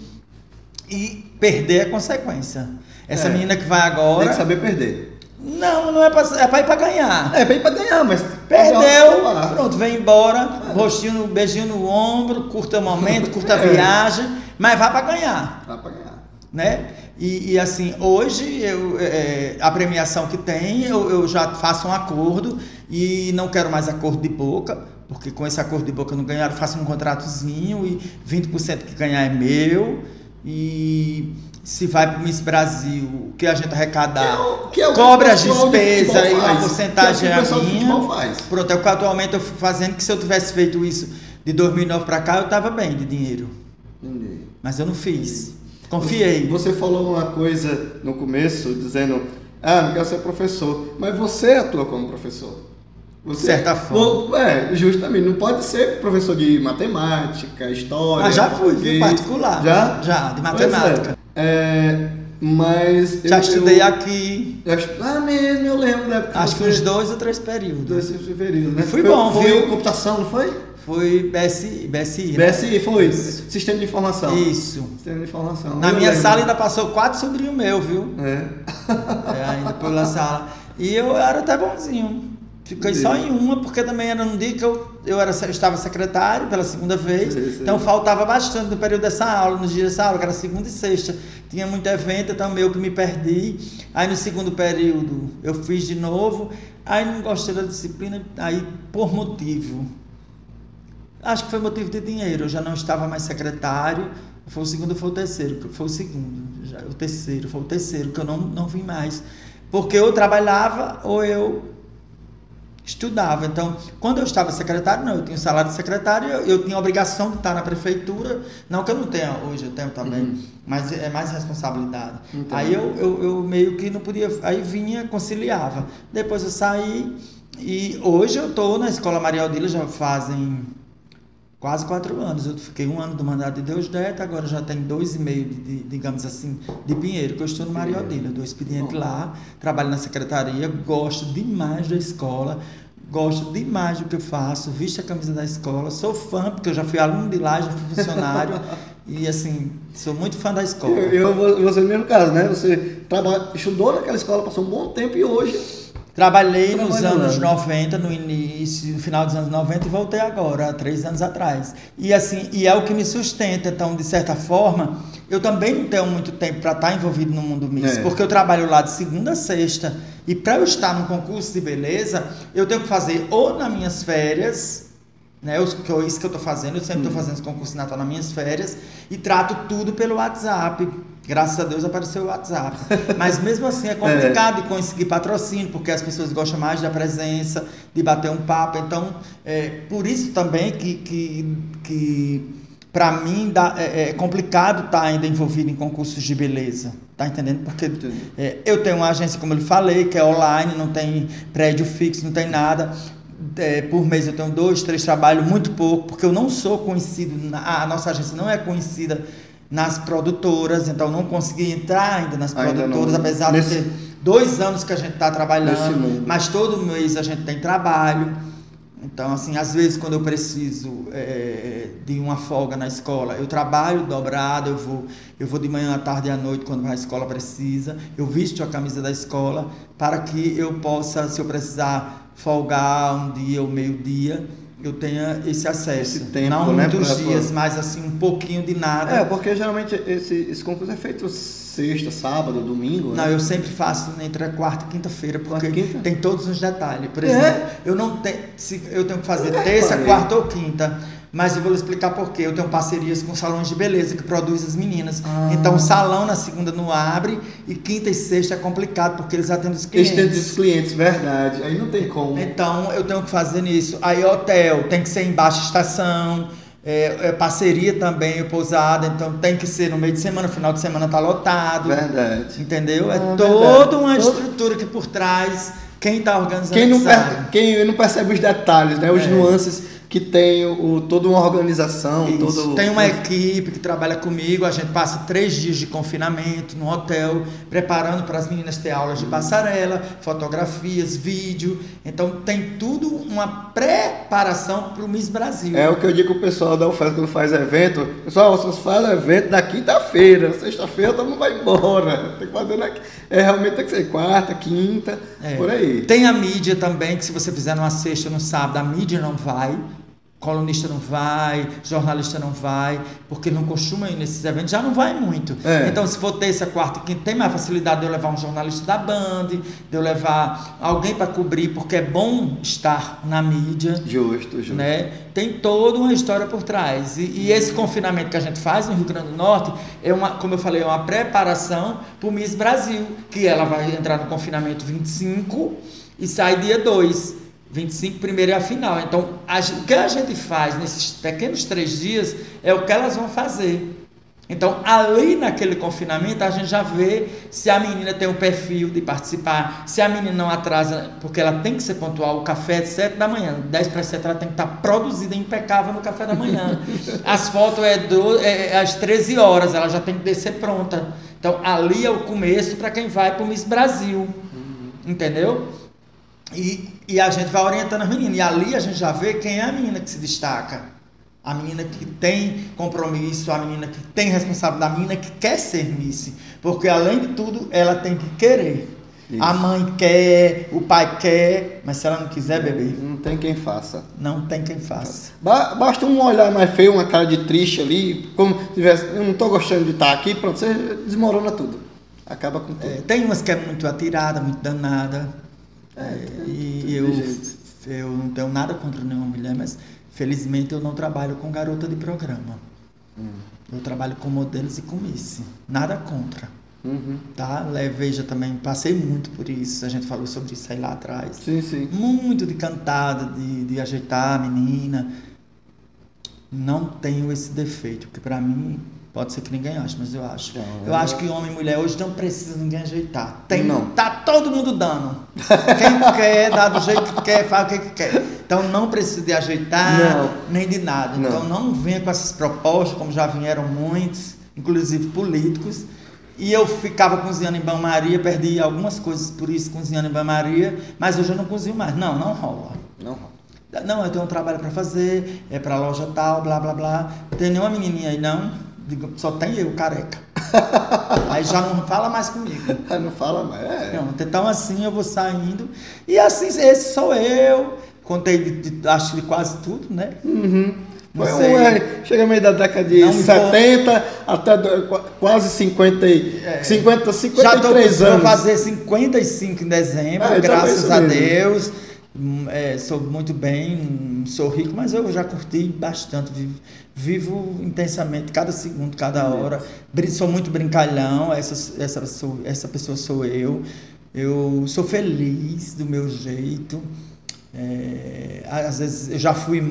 [SPEAKER 2] e perder a consequência. Essa
[SPEAKER 1] É.
[SPEAKER 2] menina que vai
[SPEAKER 1] Tem
[SPEAKER 2] agora.
[SPEAKER 1] que saber perder.
[SPEAKER 2] Não, não é para é pra ir para ganhar.
[SPEAKER 1] É, pra ir pra ganhar, mas.
[SPEAKER 2] Perdeu, pronto, vem embora, rostinho, no- beijinho no ombro, curta o momento, curta a *laughs*
[SPEAKER 1] É.
[SPEAKER 2] viagem, mas vai para ganhar
[SPEAKER 1] Dá pra ganhar.
[SPEAKER 2] né? E, e, assim, hoje eu, é, a premiação que tem, eu, eu já faço um acordo e não quero mais acordo de boca, porque com esse acordo de boca eu não ganhar, eu faço um contratozinho e 20% que ganhar é meu. E se vai para o Miss Brasil, o que a gente arrecadar,
[SPEAKER 1] Que é o- que é o
[SPEAKER 2] as
[SPEAKER 1] de
[SPEAKER 2] despesas e uma porcentagem
[SPEAKER 1] Que é
[SPEAKER 2] é
[SPEAKER 1] o
[SPEAKER 2] a
[SPEAKER 1] de
[SPEAKER 2] minha.
[SPEAKER 1] faz.
[SPEAKER 2] Pronto, é o que atualmente eu fico fazendo, que se eu tivesse feito isso de 2009 para cá, eu estava bem de dinheiro.
[SPEAKER 1] Entendi.
[SPEAKER 2] Mas eu não fiz. Confiei.
[SPEAKER 1] Você falou uma coisa no começo, dizendo, ah, não quero ser professor. Mas você atua como professor. Você,
[SPEAKER 2] Certa forma.
[SPEAKER 1] É, justamente. Não pode ser professor de matemática, história.
[SPEAKER 2] Ah, já fui,
[SPEAKER 1] português.
[SPEAKER 2] viu? particular.
[SPEAKER 1] Já?
[SPEAKER 2] Já, de
[SPEAKER 1] Pois
[SPEAKER 2] matemática.
[SPEAKER 1] É. Mas.
[SPEAKER 2] Já
[SPEAKER 1] eu-
[SPEAKER 2] estudei
[SPEAKER 1] eu-
[SPEAKER 2] aqui,
[SPEAKER 1] Ah, mesmo, eu lembro da época. que
[SPEAKER 2] acho que uns dois ou três períodos.
[SPEAKER 1] Desse período, né?
[SPEAKER 2] Fui
[SPEAKER 1] Foi-
[SPEAKER 2] bom,
[SPEAKER 1] foi
[SPEAKER 2] viu?
[SPEAKER 1] computação, não foi?
[SPEAKER 2] Foi BSI, BSI né?
[SPEAKER 1] BSI, foi. Sistema de informação.
[SPEAKER 2] Isso.
[SPEAKER 1] Sistema de informação.
[SPEAKER 2] Na
[SPEAKER 1] Eu
[SPEAKER 2] minha
[SPEAKER 1] lembro.
[SPEAKER 2] sala ainda passou quatro sobrinhos meus, viu?
[SPEAKER 1] É.
[SPEAKER 2] É, ainda pela sala. E eu era até bonzinho. Fiquei só em uma, porque também era um dia que eu, eu era, estava secretário pela segunda vez.
[SPEAKER 1] Sei.
[SPEAKER 2] Então faltava bastante no período dessa aula, nos dias dessa aula, que era segunda e sexta. Tinha muito evento, então meio que me perdi. Aí no segundo período eu fiz de novo. Aí não gostei da disciplina, aí por motivo. Acho que foi motivo de dinheiro. Eu já não estava mais secretário. Foi o segundo, foi o terceiro. Foi o segundo. Já, o terceiro, foi o terceiro que eu não, não vim mais. Porque eu trabalhava ou eu estudava. Então, quando eu estava secretário, não, eu tinha salário de secretário, eu, eu tinha a obrigação de estar na prefeitura. Não que eu não tenha, hoje eu tenho também, uhum. mas é mais responsabilidade. Aí eu, eu, eu, meio que não podia, aí vinha, conciliava. Depois eu saí e hoje eu estou na Escola Maria Aldila, já fazem quase quatro anos. Eu fiquei um ano do mandato de Deus Neto, agora já tem dois e meio, de, de, digamos assim, de Pinheiro, que eu estou no Maria Odila. Dou expediente Bom. lá, trabalho na secretaria, gosto demais da escola, gosto demais do que eu faço, visto a camisa da escola, sou fã, porque eu já fui aluno de lá, já fui funcionário. *laughs* e assim, sou muito fã da escola.
[SPEAKER 1] Eu, eu você no mesmo caso, né? Você trabalha, estudou naquela escola, passou um bom tempo e hoje
[SPEAKER 2] Trabalhei nos anos 90, no início, no final dos anos 90 e voltei agora, há três anos atrás. E assim, e é o que me sustenta. Então, de certa forma, eu também não tenho muito tempo para estar envolvido no mundo mix, é. porque eu trabalho lá de segunda a sexta. E para eu estar no concurso de beleza, eu tenho que fazer ou nas minhas férias, né? Isso que eu estou fazendo, eu sempre estou hum. fazendo esse concurso de Natal nas minhas férias e trato tudo pelo WhatsApp. Graças a Deus apareceu o WhatsApp. Mas mesmo assim é complicado *laughs* é. de conseguir patrocínio, porque as pessoas gostam mais da presença, de bater um papo. Então, é por isso também que, que, que para mim dá, é, é, complicado estar tá ainda envolvido em concursos de beleza. Tá entendendo? Porque é, eu tenho uma agência, como eu falei, que é online, não tem prédio fixo, não tem nada. É, por mês eu tenho dois, três trabalhos, muito pouco, porque eu não sou conhecido, a nossa agência não é conhecida nas produtoras, então não consegui entrar ainda nas ainda produtoras, não. apesar Nesse... de ter dois anos que a gente está trabalhando, mas todo mês a gente tem trabalho. Então, assim, às vezes quando eu preciso é, de uma folga na escola, eu trabalho dobrado, eu vou, eu vou de manhã à tarde e à noite quando a escola precisa, eu visto a camisa da escola para que eu possa, se eu precisar folgar um dia ou meio dia, eu tenha esse acesso. Esse tempo, Não né, muitos dias, mas assim, um pouquinho de nada.
[SPEAKER 1] É, porque geralmente esse, esse concurso é feito sexta, sábado, domingo.
[SPEAKER 2] Né? Não, eu sempre faço entre a quarta e quinta-feira, porque quinta? tem todos os detalhes. Por exemplo, é? eu não tenho. Se eu tenho que fazer é, terça, quarta ou quinta. Mas eu vou lhe explicar por quê. Eu tenho parcerias com salões de beleza que produzem as meninas. Ah. Então, o salão na segunda não abre e quinta e sexta é complicado porque eles atendem os clientes.
[SPEAKER 1] Eles atendem os clientes, verdade. Aí não tem como.
[SPEAKER 2] Então, eu tenho que fazer nisso. Aí, hotel tem que ser em baixa estação. É, é, parceria também, pousada, então tem que ser no meio de semana, final de semana tá lotado.
[SPEAKER 1] Verdade.
[SPEAKER 2] Entendeu? É ah, toda uma Todo... estrutura que por trás, quem está organizando
[SPEAKER 1] quem não, per... quem não percebe os detalhes, né? Os é. nuances que tem o, toda uma organização. Isso. Todo...
[SPEAKER 2] Tem uma equipe que trabalha comigo, a gente passa três dias de confinamento no hotel, preparando para as meninas ter aulas de passarela, fotografias, vídeo. Então tem tudo uma preparação para o Miss Brasil.
[SPEAKER 1] É o que eu digo para o pessoal da UFES quando faz evento. Pessoal, vocês fazem evento na quinta-feira, sexta-feira todo mundo vai embora. *laughs* Tem que fazer na... É, realmente tem que ser quarta, quinta, é. por aí.
[SPEAKER 2] Tem a mídia também, que se você fizer numa sexta ou no sábado, a mídia não vai colunista não vai, jornalista não vai, porque não costuma ir nesses eventos, já não vai muito. É. Então, se for terça, quarta, quinta, tem mais facilidade de eu levar um jornalista da Band, de eu levar alguém para cobrir, porque é bom estar na mídia.
[SPEAKER 1] Justo, justo.
[SPEAKER 2] Né? Tem toda uma história por trás. E, e, esse confinamento que a gente faz no Rio Grande do Norte é uma, como eu falei, é uma preparação para o Miss Brasil, que ela vai entrar no confinamento 25 e sai dia 2. 25 primeiro é a final. Então, a, o que a gente faz nesses pequenos três dias é o que elas vão fazer. Então, ali naquele confinamento, a gente já vê se a menina tem o um perfil de participar, se a menina não atrasa, porque ela tem que ser pontual. O café é 7 da manhã, 10 para 7 ela tem que estar produzida impecável no café da manhã. *laughs* As fotos é, do, é, é às 13 horas, ela já tem que descer pronta. Então, ali é o começo para quem vai para o Miss Brasil. Entendeu? E, e a gente vai orientando as meninas. E ali a gente já vê quem é a menina que se destaca. A menina que tem compromisso, a menina que tem responsabilidade, a menina que quer ser Miss. Porque além de tudo, ela tem que querer. Isso. A mãe quer, o pai quer, mas se ela não quiser, beber.
[SPEAKER 1] Não tem quem faça.
[SPEAKER 2] Não tem quem faça.
[SPEAKER 1] Basta um olhar mais feio, uma cara de triste ali, como se tivesse, eu não estou gostando de estar aqui, pronto, você desmorona tudo. Acaba com tudo. É,
[SPEAKER 2] tem umas que é muito atirada, muito danada. É, e eu, eu não tenho nada contra nenhuma mulher, mas Felizmente eu não trabalho com garota de programa. Hum. Eu trabalho com modelos e com Miss. Nada contra. Uhum. Tá? Veja também, passei muito por isso. A gente falou sobre isso aí lá atrás.
[SPEAKER 1] Sim, sim.
[SPEAKER 2] Muito de cantada, de, de ajeitar a menina. Não tenho esse defeito, porque para mim Pode ser que ninguém ache, mas eu acho. Não, eu, eu acho que homem e mulher hoje não precisa ninguém ajeitar. Tem, não. Tá todo mundo dando. Quem *laughs* quer, dá do jeito que quer, faz o que quer. Então não precisa de ajeitar, não. nem de nada. Não. Então não venha com essas propostas, como já vieram muitos, inclusive políticos. E eu ficava cozinhando em banho-maria, perdi algumas coisas por isso cozinhando em banho-maria, mas hoje eu não cozinho mais. Não, não rola.
[SPEAKER 1] Não rola.
[SPEAKER 2] Não, eu tenho um trabalho para fazer, é para loja tal, blá blá blá. Tem nenhuma menininha aí não? Digo, só tem eu, careca. *laughs* aí já não fala mais comigo. *laughs*
[SPEAKER 1] não fala mais. É.
[SPEAKER 2] Não, então assim eu vou saindo. E assim, esse sou eu. Contei de, de, acho de quase tudo, né?
[SPEAKER 1] Uhum. Foi um, é, chega meio da década de não 70 vou... até do, quase 50, é. 50 53 Já tô, anos.
[SPEAKER 2] Já fazer 55 em dezembro, é, graças a Deus. Hum, é, sou muito bem, sou rico, mas eu já curti bastante. Vivo, vivo intensamente cada segundo, cada hora. Sou muito brincalhão, essa, essa, sou, essa pessoa sou eu. Eu sou feliz do meu jeito. É, às vezes eu já fui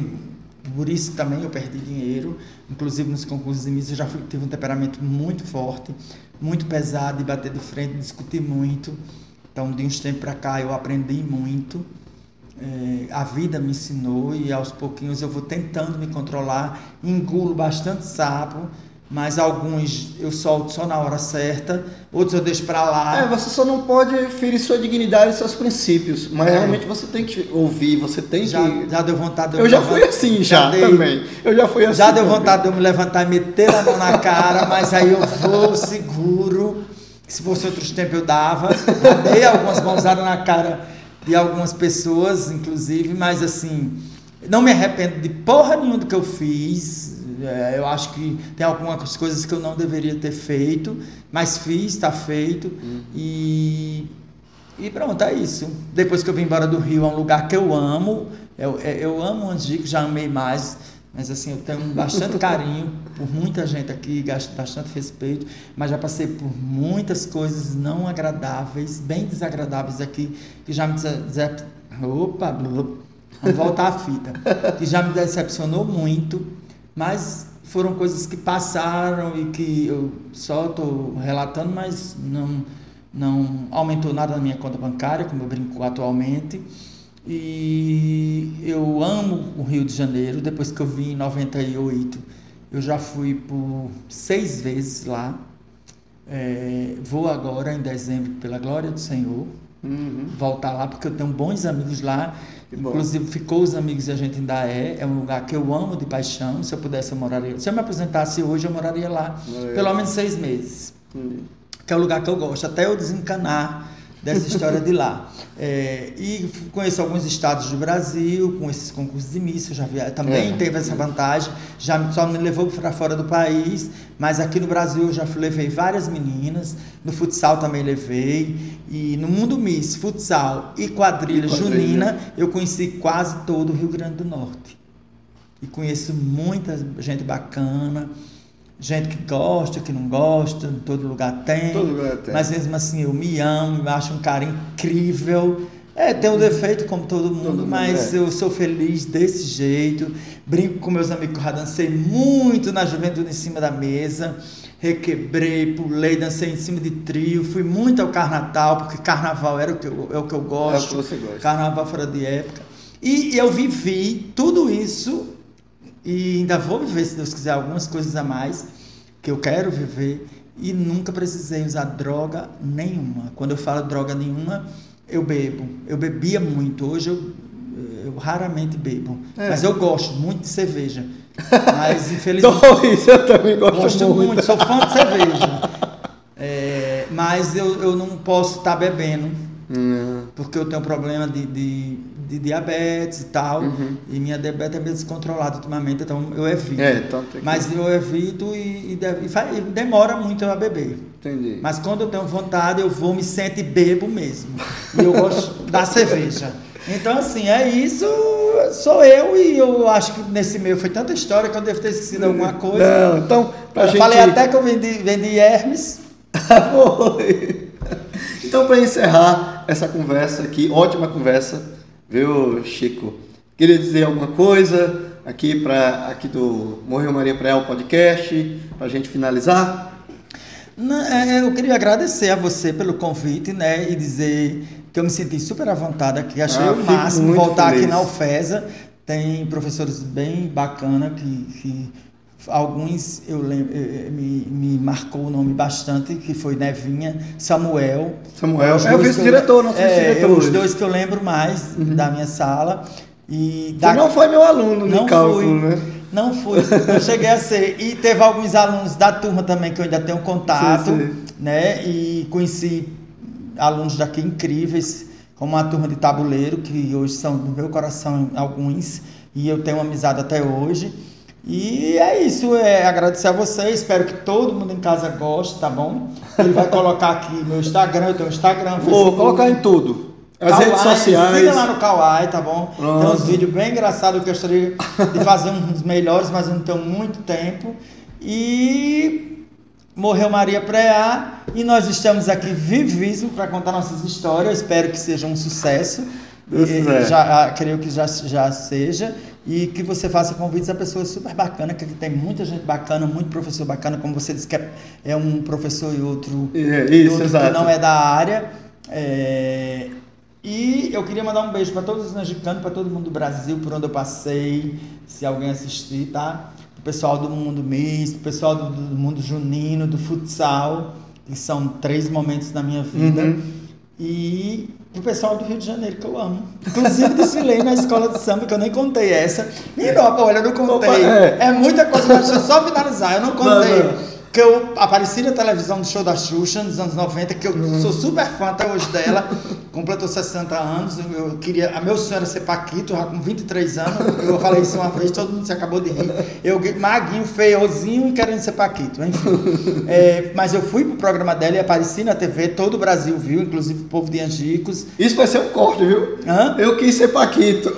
[SPEAKER 2] por isso também eu perdi dinheiro, inclusive nos concursos de Miss eu já fui, tive um temperamento muito forte, muito pesado de bater de frente, discutir muito. Então, de uns tempos para cá eu aprendi muito. É, a vida me ensinou e aos pouquinhos eu vou tentando me controlar, engulo bastante sapo, mas alguns eu solto só na hora certa, outros eu deixo para lá.
[SPEAKER 1] É, você só não pode ferir sua dignidade e seus princípios, mas é. realmente você tem que ouvir, você tem
[SPEAKER 2] já,
[SPEAKER 1] que.
[SPEAKER 2] Já deu vontade de
[SPEAKER 1] eu, eu já fui assim, já, já dei, também. Eu já fui assim.
[SPEAKER 2] Já deu também. vontade de eu me levantar e meter a mão na cara, mas aí eu vou seguro. Se fosse outros tempos eu dava. Já dei algumas mãozadas na cara de algumas pessoas, inclusive, mas assim, não me arrependo de porra nenhuma do que eu fiz é, eu acho que tem algumas coisas que eu não deveria ter feito, mas fiz, está feito. Hum. E, e pronto, é isso. Depois que eu vim embora do Rio, é um lugar que eu amo. Eu, é, eu amo Angico, já amei mais. Mas assim, eu tenho bastante carinho por muita gente aqui, bastante respeito, mas já passei por muitas coisas não agradáveis, bem desagradáveis aqui, que já me decepcionou. Opa, vamos voltar à fita. Que já me decepcionou muito mas foram coisas que passaram e que eu só estou relatando, mas não, não aumentou nada na minha conta bancária, como eu brinco atualmente. E eu amo o Rio de Janeiro, depois que eu vim em 98, eu já fui por seis vezes lá. É, vou agora em dezembro, pela glória do Senhor, uhum. voltar lá, porque eu tenho bons amigos lá Inclusive, ficou os amigos e a gente ainda é. É um lugar que eu amo de paixão. Se eu pudesse, eu moraria. Se eu me apresentasse hoje, eu moraria lá. Pelo menos seis meses. Que é o lugar que eu gosto. Até eu desencanar dessa história de lá. É, e conheço alguns estados do Brasil, com esses concursos de missa, já vi, também é. teve essa vantagem, já só me levou para fora do país, mas aqui no Brasil eu já levei várias meninas, no futsal também levei, e no Mundo Miss, futsal e quadrilha, e quadrilha. junina, eu conheci quase todo o Rio Grande do Norte. E conheço muita gente bacana, gente que gosta, que não gosta, em todo lugar tem.
[SPEAKER 1] Todo lugar tem.
[SPEAKER 2] Mas mesmo assim eu me amo, eu acho um cara incrível. É, tem um defeito como todo mundo, todo mundo mas é. eu sou feliz desse jeito. Brinco com meus amigos, já dancei muito na juventude em cima da mesa. Requebrei, pulei, dancei em cima de trio, fui muito ao carnaval, porque carnaval era o que eu, é o que eu gosto.
[SPEAKER 1] É o que você gosta.
[SPEAKER 2] Carnaval fora de época. E eu vivi tudo isso e ainda vou viver, se Deus quiser, algumas coisas a mais que eu quero viver e nunca precisei usar droga nenhuma. Quando eu falo droga nenhuma, eu bebo. Eu bebia muito. Hoje eu, eu raramente bebo. É. Mas eu gosto muito de cerveja. *laughs* Mas infelizmente.
[SPEAKER 1] Dois, eu também gosto,
[SPEAKER 2] gosto muito. muito. Sou fã de cerveja. É, mas eu, eu não posso estar tá bebendo. Porque eu tenho problema de, de de diabetes e tal. Uhum. E minha diabetes é meio descontrolada ultimamente, então eu evito.
[SPEAKER 1] É, então que...
[SPEAKER 2] Mas eu evito e, e, e, faz, e, demora muito a beber.
[SPEAKER 1] Entendi.
[SPEAKER 2] Mas quando eu tenho vontade, eu vou, me sento e bebo mesmo. E eu gosto *laughs* da cerveja. Então, assim, é isso, sou eu e eu acho que nesse meio foi tanta história que eu devo ter esquecido alguma coisa.
[SPEAKER 1] Não, então, pra
[SPEAKER 2] eu
[SPEAKER 1] gente...
[SPEAKER 2] falei até que eu vendi, vendi Hermes. *laughs*
[SPEAKER 1] Foi. Então, para encerrar essa conversa aqui, ótima conversa, viu, Chico? Queria dizer alguma coisa aqui para aqui do Morreu Maria Preal podcast, para a gente finalizar?
[SPEAKER 2] Não, é, eu queria agradecer a você pelo convite, né, e dizer que eu me senti super à vontade aqui, achei
[SPEAKER 1] Ah,
[SPEAKER 2] o máximo voltar
[SPEAKER 1] feliz.
[SPEAKER 2] aqui na UFESA. Tem professores bem bacana que, que alguns eu lembro, eh, eh, me, me marcou o nome bastante, que foi Nevinha, Samuel.
[SPEAKER 1] Samuel, é o vice-diretor, nosso
[SPEAKER 2] é,
[SPEAKER 1] vice-diretor
[SPEAKER 2] Os dois que eu lembro mais da minha sala. E
[SPEAKER 1] Você não foi meu aluno
[SPEAKER 2] não
[SPEAKER 1] cálculo,
[SPEAKER 2] fui,
[SPEAKER 1] né?
[SPEAKER 2] Não fui, eu cheguei a ser. E teve alguns alunos da turma também que eu ainda tenho contato,
[SPEAKER 1] Sim, sim.
[SPEAKER 2] né? E conheci alunos daqui incríveis, como a turma de tabuleiro, que hoje são do meu coração alguns, e eu tenho amizade até hoje. E é isso, é agradecer a você, espero que todo mundo em casa goste, tá bom? Ele vai colocar aqui meu Instagram, eu tenho Instagram,
[SPEAKER 1] Vou
[SPEAKER 2] Facebook.
[SPEAKER 1] colocar em tudo. As
[SPEAKER 2] Kawaii,
[SPEAKER 1] redes sociais.
[SPEAKER 2] Siga lá no Kawaii, tá bom? Tem
[SPEAKER 1] Pronto.
[SPEAKER 2] uns vídeos bem engraçados que eu gostaria de fazer uns melhores, mas eu não tenho muito tempo. E morreu Maria Preá e nós estamos aqui vivíssimos para contar nossas histórias. Espero que seja um sucesso.
[SPEAKER 1] Deus
[SPEAKER 2] E-
[SPEAKER 1] quiser.
[SPEAKER 2] já, ah, creio que já, já seja. E que você faça convites a pessoas super bacanas, que tem muita gente bacana, muito professor bacana, como você disse que é, é um professor e outro
[SPEAKER 1] É,
[SPEAKER 2] e
[SPEAKER 1] isso,
[SPEAKER 2] outro
[SPEAKER 1] exato.
[SPEAKER 2] que não é da área. É, E eu queria mandar um beijo para todos os mexicanos, para todo mundo do Brasil, por onde eu passei, se alguém assistir, tá? O pessoal do mundo misto, o pessoal do, do mundo junino, do futsal, que são três momentos da minha vida.
[SPEAKER 1] Uhum.
[SPEAKER 2] E o pessoal do Rio de Janeiro, que eu amo. Inclusive, desfilei na escola de samba, que eu nem contei essa. Menino, olha, eu não contei.
[SPEAKER 1] É.
[SPEAKER 2] É muita coisa, mas deixa eu só finalizar. Eu não contei.
[SPEAKER 1] Não, não.
[SPEAKER 2] Que eu apareci na televisão do show da Xuxa nos anos 90, que eu
[SPEAKER 1] Uhum.
[SPEAKER 2] sou super fã até hoje dela. Completou 60 anos. Eu queria. A meu sonho era ser Paquito, já com 23 anos. Eu falei isso uma vez, todo mundo se acabou de rir. Eu maguinho, feiozinho e querendo ser Paquito. Enfim. É, mas eu fui pro programa dela e apareci na TV, todo o Brasil viu, inclusive o povo de Angicos.
[SPEAKER 1] Isso vai ser um corte, viu?
[SPEAKER 2] Hã?
[SPEAKER 1] Eu quis ser Paquito.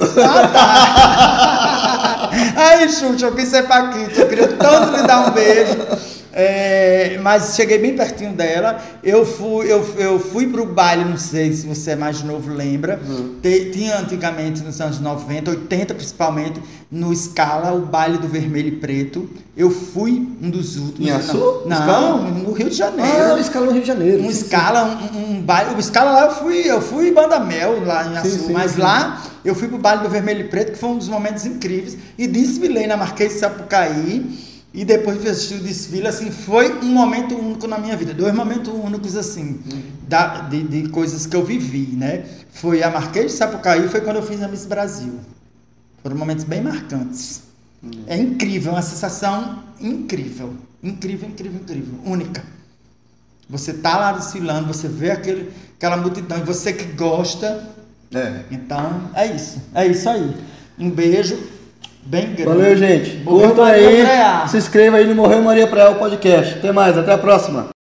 [SPEAKER 2] Aí, Xuxa, eu quis ser Paquito, eu queria tanto lhe dar um beijo. É, mas cheguei bem pertinho dela. Eu fui, eu, eu fui pro baile, não sei se você é mais novo, lembra. Te- tinha antigamente, nos anos 90, 80 principalmente, no Scala, o baile do vermelho e preto. Eu fui um dos últimos.
[SPEAKER 1] Em Açu?
[SPEAKER 2] Não,
[SPEAKER 1] Scala?
[SPEAKER 2] não, no Rio de Janeiro.
[SPEAKER 1] Ah, o escala no Rio de Janeiro.
[SPEAKER 2] Um
[SPEAKER 1] sim, sim.
[SPEAKER 2] escala, um, um baile. O escala lá eu fui, eu fui banda mel lá em Açu,
[SPEAKER 1] Sim, sim,
[SPEAKER 2] mas
[SPEAKER 1] sim.
[SPEAKER 2] lá eu fui pro baile do Vermelho e Preto, que foi um dos momentos incríveis. E desfilei na Marquês de Sapucaí. E depois de assistir o desfile, assim, foi um momento único na minha vida. Dois momentos únicos, assim, da- de, de coisas que eu vivi, né? Foi a Marquês de Sapucaí, foi quando eu fiz a Miss Brasil. Foram momentos bem marcantes. É incrível, uma sensação incrível. Incrível, incrível, incrível. Única. Você tá lá desfilando, você vê aquele, aquela multidão, e você que gosta.
[SPEAKER 1] É.
[SPEAKER 2] Então, é isso. É isso aí. Um beijo bem grande.
[SPEAKER 1] Valeu, gente.
[SPEAKER 2] Morreu
[SPEAKER 1] Curta
[SPEAKER 2] Maria
[SPEAKER 1] aí. Se inscreva aí no Morreu Maria Preal podcast. Até mais, até a próxima.